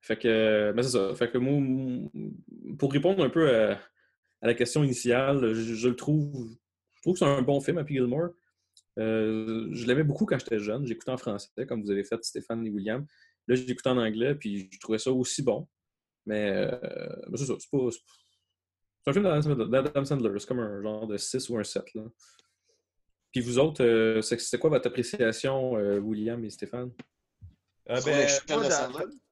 Fait que, euh, ben c'est ça. Fait que moi, pour répondre un peu à, à la question initiale, je, je le trouve, je trouve que c'est un bon film, Happy Gilmore. Euh, je l'aimais beaucoup quand j'étais jeune. J'écoutais en français, comme vous avez fait Stéphane et William. Là, écouté en anglais, puis je trouvais ça aussi bon. Mais euh, ben, c'est ça, c'est pas. C'est un film d'Adam d'Adam Sandler, c'est comme un genre de 6 ou un 7. Là. Puis vous autres, euh, c'est quoi votre appréciation, euh, William et Stéphane? Euh, ben, de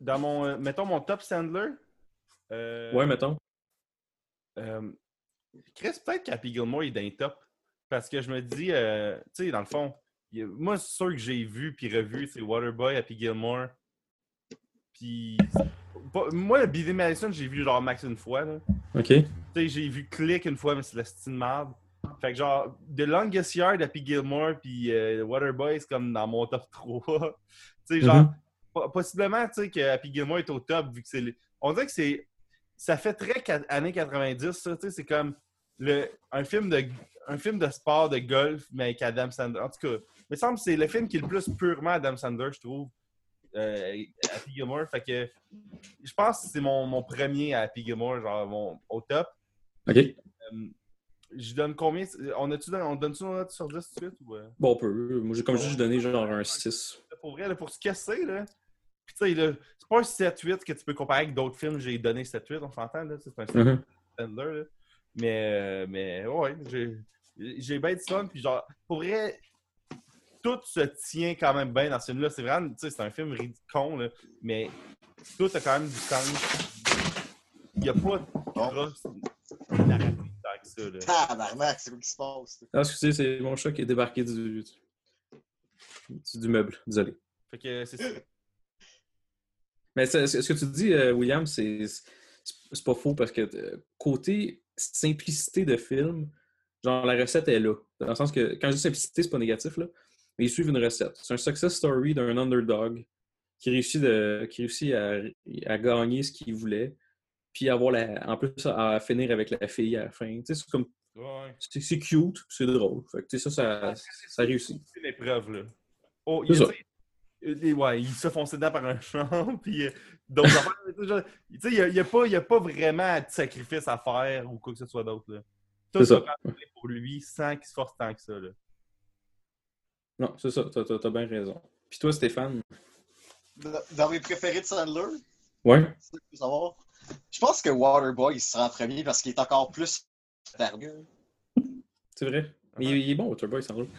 dans, mon, euh, mettons mon top Sandler. Euh, Ouais, mettons. euh, Chris, peut-être qu'Happy Gilmore est les top. Parce que je me dis, euh, tu sais, dans le fond, a- moi, c'est sûr que j'ai vu puis revu, c'est Waterboy, Happy Gilmore. Puis, moi, Billy Madison, j'ai vu genre max une fois. Là. OK. Tu sais, j'ai vu Click une fois, mais c'est la style marde. Fait que genre, The Longest Yard, Happy Gilmore, puis Waterboy, c'est comme dans mon top 3. tu sais, genre, Mhm. Possiblement, tu sais, que Happy Gilmore est au top, vu que c'est... On dirait que c'est... Ça fait très années 90, ça, tu sais, c'est comme le... un, film de... un film de sport, de golf, mais avec Adam Sandler. En tout cas, il me semble que c'est le film qui est le plus purement Adam Sandler, je trouve. Euh, Happy Gilmore. Fait que je pense que c'est mon, mon premier à Happy Gilmore, genre mon, au top. OK. Euh, je donne combien On a-tu on donne-tu une note sur 10 tout de suite ou, euh? Bon, on peut. Moi, j'ai comme juste donné genre un 6. Pour vrai, là, pour ce que c'est, là. Puis tu sais, là, c'est pas un 7-8 que tu peux comparer avec d'autres films, j'ai donné 7-8, on s'entend, là. C'est un Mhm. Sandler, là. Mais, euh, mais ouais, j'ai, j'ai bien du fun. Puis genre, pour vrai, tout se tient quand même bien dans ce film-là. C'est vraiment, tu sais, c'est un film ridicule, là, mais tout a quand même du sens. Il n'y a pas de crosse narrative ça, là. Tabarnak, c'est quoi qui se passe? Ah, excusez, c'est mon chat qui est débarqué du, du, du meuble. Désolé. Fait que c'est ça. Mais ce que tu dis, euh, William, c'est pas faux parce que euh, côté simplicité de film, genre la recette est là. Dans le sens que quand je dis simplicité, c'est pas négatif, là, mais ils suivent une recette. C'est un success story d'un underdog qui réussit, de, qui réussit à, à gagner ce qu'il voulait, puis avoir la, en plus à, finir avec la fille à la fin. C'est comme Ouais. c'est cute, c'est drôle. Fait que, tu sais, ça, ça, ça réussit. C'est l'épreuve, là. Oh, il, les- ouais, il se fonce dedans par un champ, puis euh, tu sais, sais, il n'y a, il y a pas- y a pas vraiment de sacrifice à faire ou quoi que ce soit d'autre. là. Tout ça. pour lui sans qu'il se force tant que ça. Là. Non, c'est ça, t'as, t'as- t'as bien raison. Puis toi, Stéphane? Dans- mes préférés de Sandler, Ouais. Je pense que Waterboy il sera en premier parce qu'il est encore plus. C'est vrai. Mais il, il est bon, Waterboy, sans doute.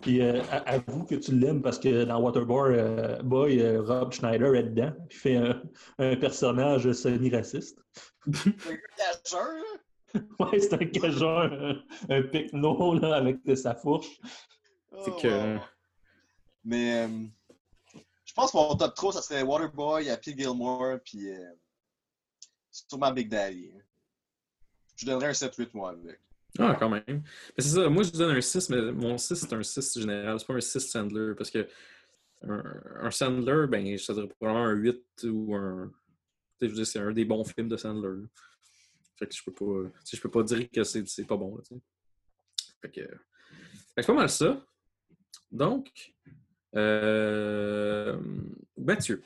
Puis euh, a- avoue que tu l'aimes parce que dans Waterboy, euh, Boy, euh, Rob Schneider est dedans. Il fait un, un personnage semi-raciste. C'est un cageur, là? Ouais, c'est un cajun, un, un picno là, avec sa fourche. C'est Oh, que- wow. Mais euh, je pense que mon top 3, ça serait Waterboy, Happy Gilmore, puis euh, sûrement Big Daddy. Je donnerais un 7-8 moi avec. Ah, quand même. Mais c'est ça, moi je donne un 6, mais mon 6 c'est un 6 général, c'est pas un 6 Sandler, parce que un, un Sandler, ben, ça serait probablement un 8 ou un. Tu sais, je veux dire, c'est un des bons films de Sandler. là. Fait que je peux pas. je peux pas dire que c'est c'est pas bon. là. Fait que. Que c'est pas mal ça. Donc, euh, Mathieu,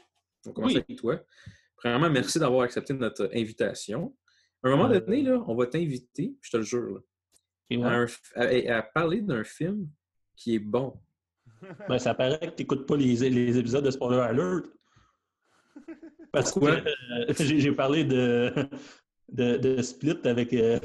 on va commencer Oui. avec toi. Premièrement, merci d'avoir accepté notre invitation. À un moment Euh. donné, là, on va t'inviter, je te le jure, là, Et à, ouais. un- à- à parler d'un film qui est bon. Ben, ça paraît que tu n'écoutes pas les, les épisodes de Spoiler Alert. Parce que euh, j'ai parlé de, de, de Split avec, euh,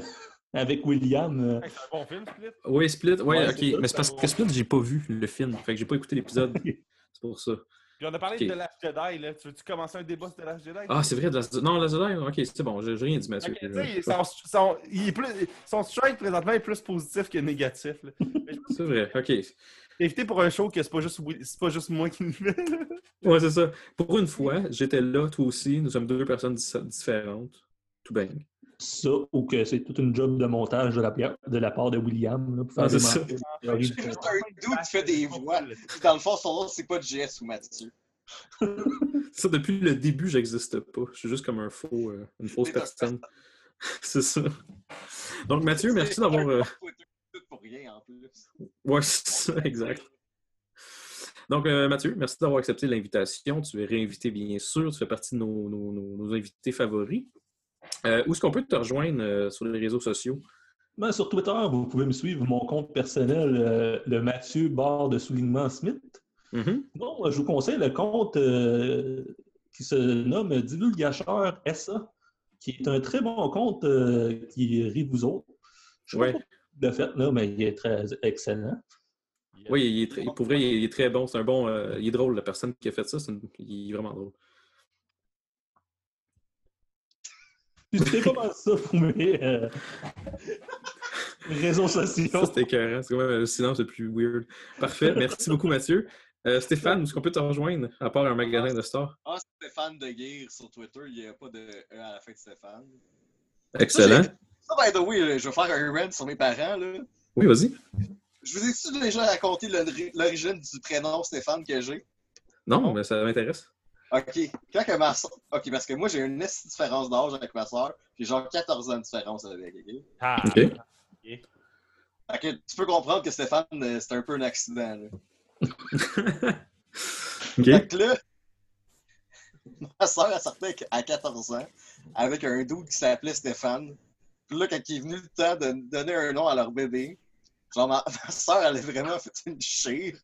avec William. euh. Hey, c'est un bon film, Split. Oui, Split, ouais, Ouais, ok. Mais c'est parce que Split, j'ai pas vu le film. Fait que j'ai pas écouté l'épisode. c'est pour ça. Puis on a parlé de Last Jedi, là. Tu veux-tu commencer un débat sur The Last Jedi? Ah, c'est vrai, de la... non, la Jedi, ok, c'est bon, j'ai rien dit, Mathieu. Ok, tu sais, son, son- il est plus, son strike présentement est plus positif que négatif. C'est vrai, ok. que éviter pour un show que c'est pas juste, pas juste moi qui là. Ouais, c'est ça. Pour une fois, j'étais là, toi aussi, nous sommes deux personnes différentes. Tout bien. Ça, ou que c'est toute une job de montage de la, de la part de William. Là, pour faire Ah, des c'est ça. un dude qui fait des voix. Dans le fond, son nom, c'est pas Jess ou Mathieu. Ça, depuis le début, j'existe pas. Je suis juste comme un faux, euh, une fausse personne. c'est ça. Donc, Mathieu, merci d'avoir. euh, pour rien en plus. Ouais, c'est ça, exact. Donc, euh, Mathieu, merci d'avoir accepté l'invitation. Tu es réinvité, bien sûr. Tu fais partie de nos, nos- nos- nos invités favoris. Euh, où est-ce qu'on peut te rejoindre euh, sur les réseaux sociaux? Ben, sur Twitter, vous pouvez me suivre mon compte personnel, euh, le Mathieu barre de soulignement Smith. Mhm. Non, je vous conseille le compte qui se nomme Divulgacheur SA, qui est un très bon compte qui rit vous autres. Je sais Ouais. pas fait, là, mais il est très excellent. Oui, il est très- pour vrai, il est très bon. C'est un bon. il est drôle, la personne qui a fait ça. une- il est vraiment drôle. Puis C'était pas mal ça pour mes euh, réseaux sociaux. Ça, c'était écœurant. C'est quand même le silence le plus weird. Parfait. Merci beaucoup, Mathieu. Euh, Stéphane, est-ce qu'on peut te rejoindre, à part un magasin de stars? Ah, Stéphane de Guire sur Twitter, il n'y a pas de E à la fin de Stéphane. Excellent. Ça, by the way, je vais faire un rant sur mes parents. Là. Oui, vas-y. Je vous ai-tu déjà raconté l'ori- l'origine du prénom Stéphane que j'ai? Non, mais ça m'intéresse. Ok. Quand que ma soeur... Ok, parce que moi, j'ai une différence d'âge avec ma soeur. J'ai genre 14 ans de différence avec. ok? Ah, OK. Fait que tu peux comprendre que Stéphane, euh, c'est un peu un accident. Là. OK. Fait que là, ma soeur, elle sortait à 14 ans avec un dude qui s'appelait Stéphane. Puis là, quand il est venu le temps de donner un nom à leur bébé, genre ma, ma soeur, elle a vraiment fait une chire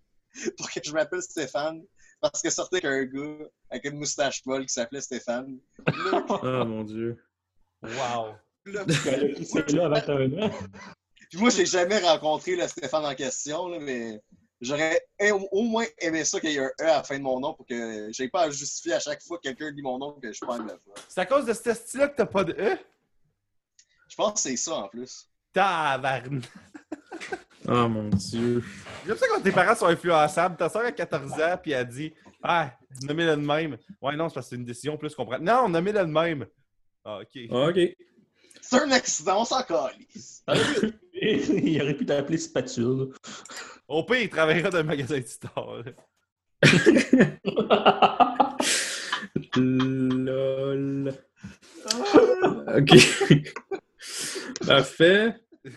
pour que je m'appelle Stéphane. Parce qu'elle sortait avec un gars avec une moustache molle qui s'appelait Stéphane. Là, Oh mon Dieu. Wow. là, C'est là à 21 ans. Puis moi, j'ai jamais rencontré le Stéphane en question, là, mais j'aurais au au moins aimé ça qu'il y ait un E à la fin de mon nom pour que j'ai pas à justifier à chaque fois que quelqu'un dit mon nom que je parle la fois. C'est à cause de ce style-là que t'as pas de E? Je pense que c'est ça en plus. Taverne. Oh mon Dieu. J'aime ça quand tes parents sont influençables. Ta soeur a 14 ans, puis elle dit Ah, nommez-le de même. Ouais, non, c'est parce que c'est une décision plus qu'on prend. Non, nommez-le de même. Ah, ok. OK. C'est un accident, on s'en calisse. Il aurait pu t'appeler Spatule. Au pire, il travaillera dans un magasin là. Lol. OK. Parfait.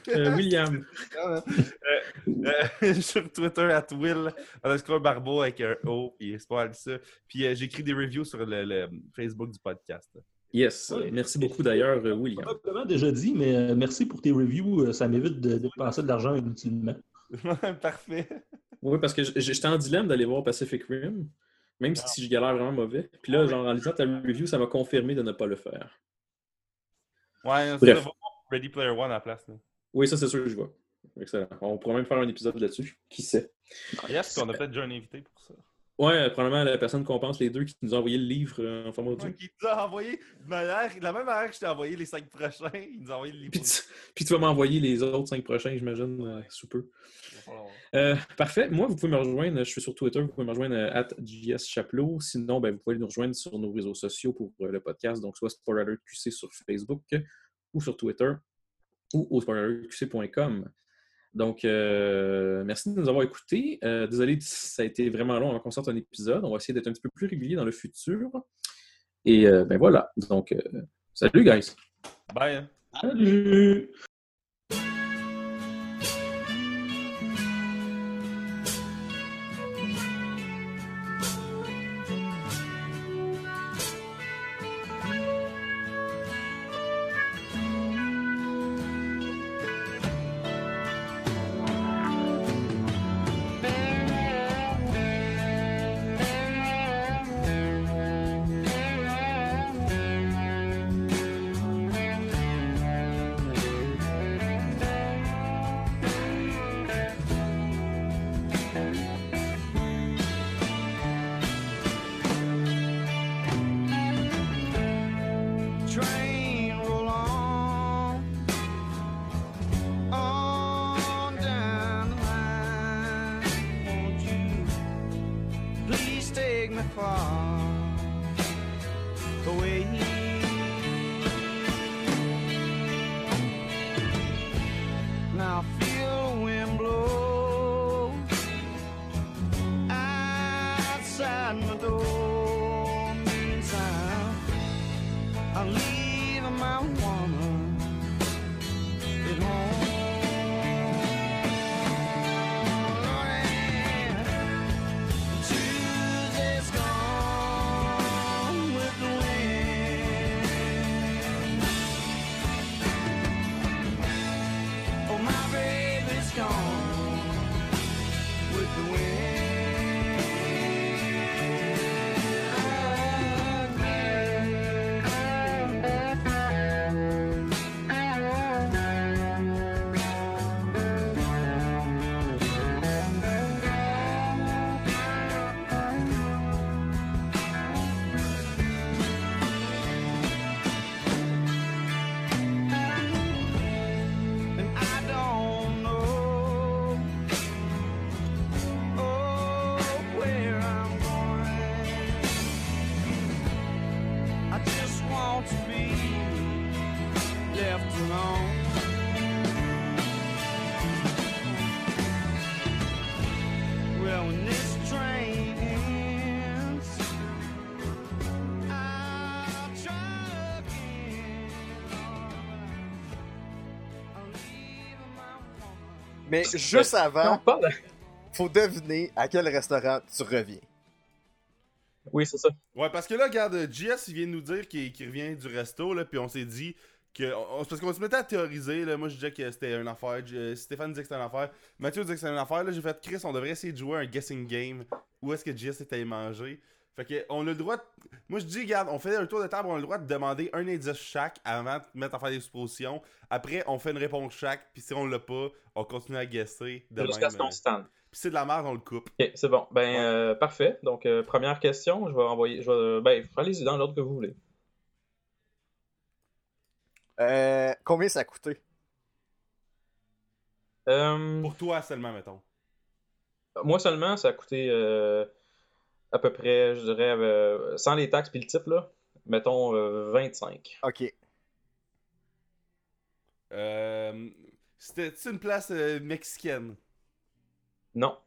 Euh, William. Euh, sur Twitter, at Will, underscore Barbeau avec un O, puis c'est pas mal ça. Puis euh, j'écris des reviews sur le, le Facebook du podcast. Yes. Ouais. Merci beaucoup d'ailleurs, euh, William. Probablement déjà dit, mais euh, merci pour tes reviews. euh, Ça m'évite de, dépenser de l'argent inutilement. Parfait. Oui, parce que j'étais en dilemme d'aller voir Pacific Rim, même si je galère vraiment mauvais. Puis là, genre, en lisant ta review, ça m'a confirmé de ne pas le faire. Ouais, c'est Bref. ça, va voir Ready Player One à la place. Là. Oui, ça, c'est sûr que je vois. Excellent. On pourra même faire un épisode là-dessus. Qui sait? Yes, on a peut-être déjà un invité pour ça. Ouais, euh, probablement la personne qu'on pense, les deux, qui nous a envoyé le livre euh, en format audio. Qui nous a envoyé de manière, de la même manière que je t'ai envoyé les cinq prochains, il nous a envoyé le livre. Puis tu, puis tu vas m'envoyer les autres cinq prochains, j'imagine, euh, sous peu. Euh, parfait. Moi, vous pouvez me rejoindre. Je suis sur Twitter. Vous pouvez me rejoindre euh, at JSChaplot. Sinon, ben, vous pouvez nous rejoindre sur nos réseaux sociaux pour euh, le podcast. Donc, soit SpoilerQC sur Facebook ou sur Twitter ou au spoilerqc.com. Donc, euh, merci de nous avoir écoutés. Euh, désolé, ça a été vraiment long avant qu'on sorte un épisode. On va essayer d'être un petit peu plus régulier dans le futur. Et euh, ben voilà. Donc, euh, salut, guys. Bye. hein. Salut! Mais juste avant, faut deviner à quel restaurant tu reviens. Oui, c'est ça. Ouais, parce que là, regarde, JS, il vient de nous dire qu'il revient du resto, là, puis on s'est dit que. on- parce qu'on se mettait à théoriser, là. Moi, je disais que c'était une affaire. J- Stéphane disait que c'était une affaire. Mathieu disait que c'était une affaire. Là, j'ai fait Chris, on devrait essayer de jouer un guessing game. Où est-ce que JS était allé manger? Fait que, on a le droit. de- Moi, je dis, regarde, on fait un tour de table, on a le droit de demander un indice chaque avant de mettre à faire des suppositions. Après, on fait une réponse chaque, puis si on l'a pas, on continue à guesser. Jusqu'à ce qu'on euh. se tente. Puis c'est de la merde, on le coupe. Ok, c'est bon. Ben, Ouais. euh, parfait. Donc, euh, première question, je vais envoyer. Je vais, ben, allez-y dans l'ordre que vous voulez. Euh, combien ça a coûté? Euh, Pour toi seulement, mettons. moi seulement, ça a coûté euh, à peu près, je dirais, euh, sans les taxes puis le type, là, mettons euh, 25. Ok. Euh, C'était une place euh, mexicaine? Non.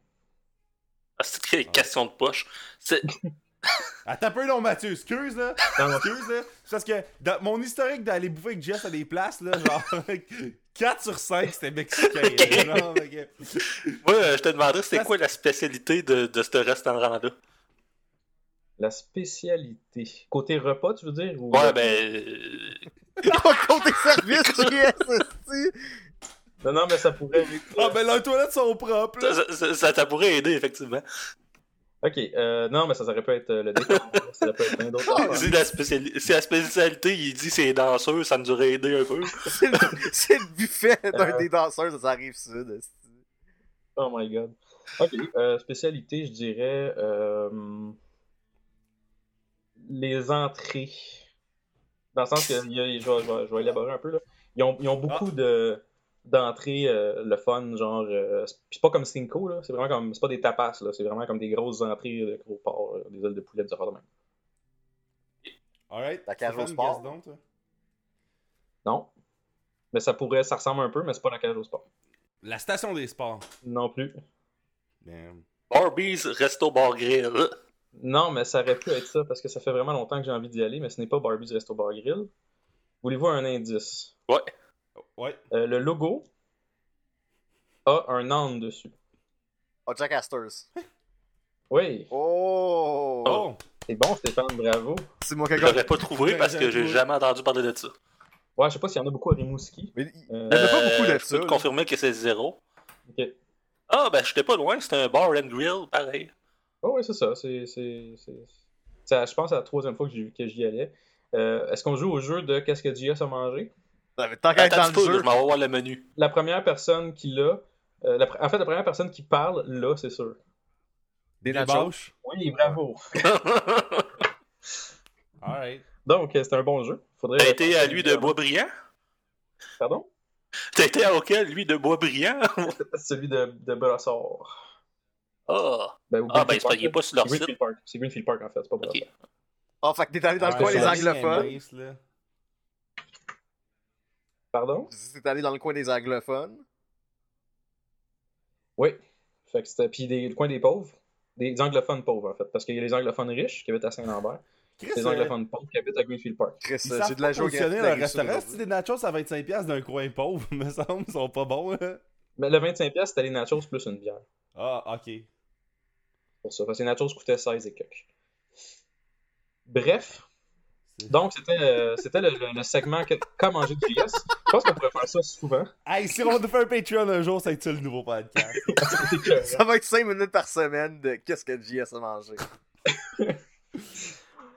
Ah, c'est une question de poche. C'est- Attends un peu, non, Mathieu, excuse, là. Non, non. Excuse, là. C'est parce que dans mon historique d'aller bouffer avec Jess à des places, là, genre, 4 sur 5, c'était mexicain. Moi, euh, je te demanderais, c'était quoi la spécialité de, de ce restaurant-là? La spécialité. Côté repas, tu veux dire? Ou... Ouais, ben. euh, Côté service, yes. Non, non, mais ça pourrait. Ah, ben leurs toilettes sont propres. Ça, ça- ça- ça pourrait aider, effectivement. Ok, euh, non, mais ça, ça aurait pu être euh, le décor. ça aurait pu être d'autres. Si la, spéciali- si la spécialité, il dit c'est danseur, ça nous aurait aidé un peu. C'est le, buffet d'un Euh. des danseurs, ça arrive sud. Oh my god. Ok, euh, spécialité, je dirais. Euh, les entrées. Dans le sens que, il y a- je, vais, je vais- je vais élaborer un peu, là. Ils ont, ils ont beaucoup de d'entrées, euh, le fun, genre. euh, c'est pas comme Cinco, là. C'est vraiment comme. C'est pas des tapas, là. C'est vraiment comme des grosses entrées de gros porc, là, des ailes de poulet, de même. Alright. La cage au sport? donc, toi. Non. Mais ça pourrait. Ça ressemble un peu, mais c'est pas la cage au sport. La station des sports. Non plus. Damn. Barbies Resto Bar Grill. Non, mais ça aurait pu être ça parce que ça fait vraiment longtemps que j'ai envie d'y aller, mais ce n'est pas Barbie's Resto Bar Grill. Voulez-vous un indice? Ouais. Ouais. Euh, le logo a un âne dessus. Oh, Jack Astors. Oui, Oh! Oh! c'est bon Stéphane, bravo. C'est moi Je quelqu'un. l'aurais pas trouvé parce que j'ai jamais entendu parler de ça. Ouais, je sais pas s'il y en a beaucoup à Rimouski. Mais il Euh, y en a pas Euh, beaucoup de Je ça. peux te là. confirmer que c'est zéro. ok. Ah, ben, j'étais pas loin, c'était un bar and grill, pareil. Oh, ouais, c'est ça. C'est, je pense que c'est la troisième fois que j'y, allais. Euh, est-ce qu'on joue au jeu de qu'est-ce que JS a mangé? Non, mais Tant qu'à être dans le là, je jeu. m'en vais voir le menu. La première personne qui l'a, euh, la en fait, la première personne qui parle, là, c'est sûr. Des bâches. Oui, bravo. Alright. Donc, euh, c'est un bon jeu. Faudrait... T'as été à lui de Boisbriand? Pardon? T'as été à auquel, lui de Boisbriand? Celui de, de Brossard. Ah! Ben, Ah, ben, c'est il est pas sur leur c'est site. Greenfield Park. C'est Greenfield Park, en fait, c'est pas pour Ok. Ah, fait que t'es allé dans le Ouais, coin des anglophones? Pardon? T'es allé dans le coin des anglophones? Oui. Fait que c'était. Puis des, le coin des pauvres. Des anglophones pauvres, en fait. Parce qu'il y a les anglophones riches qui habitent à Saint-Lambert. Les euh, anglophones pauvres qui habitent à Greenfield Park. Chris, ils euh, de la géographie. un restaurant, si des nachos à 25$ d'un coin pauvre, me semble, ils sont pas bons, là. Mais le 25$, c'était les nachos plus une bière. Ah, ok. Pour ça. Parce que les nachos coûtaient 16 et quelques. Bref. Donc, c'était euh, c'était le, le- le segment que, Comment manger du JS. Je pense qu'on pourrait faire ça souvent. Hey, si on fait un Patreon un jour, ça va être ça le nouveau podcast. Ça va être 5 minutes par semaine de qu'est-ce que JS a mangé.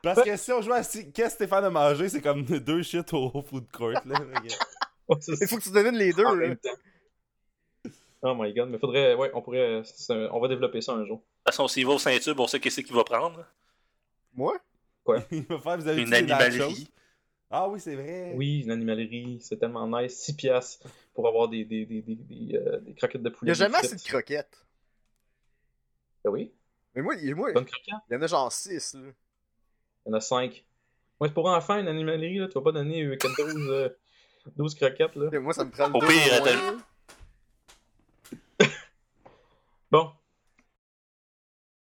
Parce que si on joue à si- qu'est-ce que Stéphane a mangé, c'est comme deux shit au food court, là. Ouais, Il faut que tu devines les deux. en là. même temps. Oh my god, mais faudrait. Ouais, on pourrait. un- On va développer ça un jour. De toute façon, s'il va au Saint-Tube, on sait qu'est-ce qu'il va prendre. Moi? Il va faire, vous avez Une animalerie. Ah oui, c'est vrai. Oui, une animalerie, c'est tellement nice. 6 piastres pour avoir des, des, des, des, des, euh, des croquettes de Il poulet. y a jamais assez de croquettes. Ah oui, Mais moi, il moi, bonne croquette. il y en a genre 6. Là. Il y en a 5. Ouais, c'est pour enfants, une animalerie, là. Tu vas pas donner euh, 12, euh, 12 croquettes, là. Moi, ça me prend le Au pire. Bon,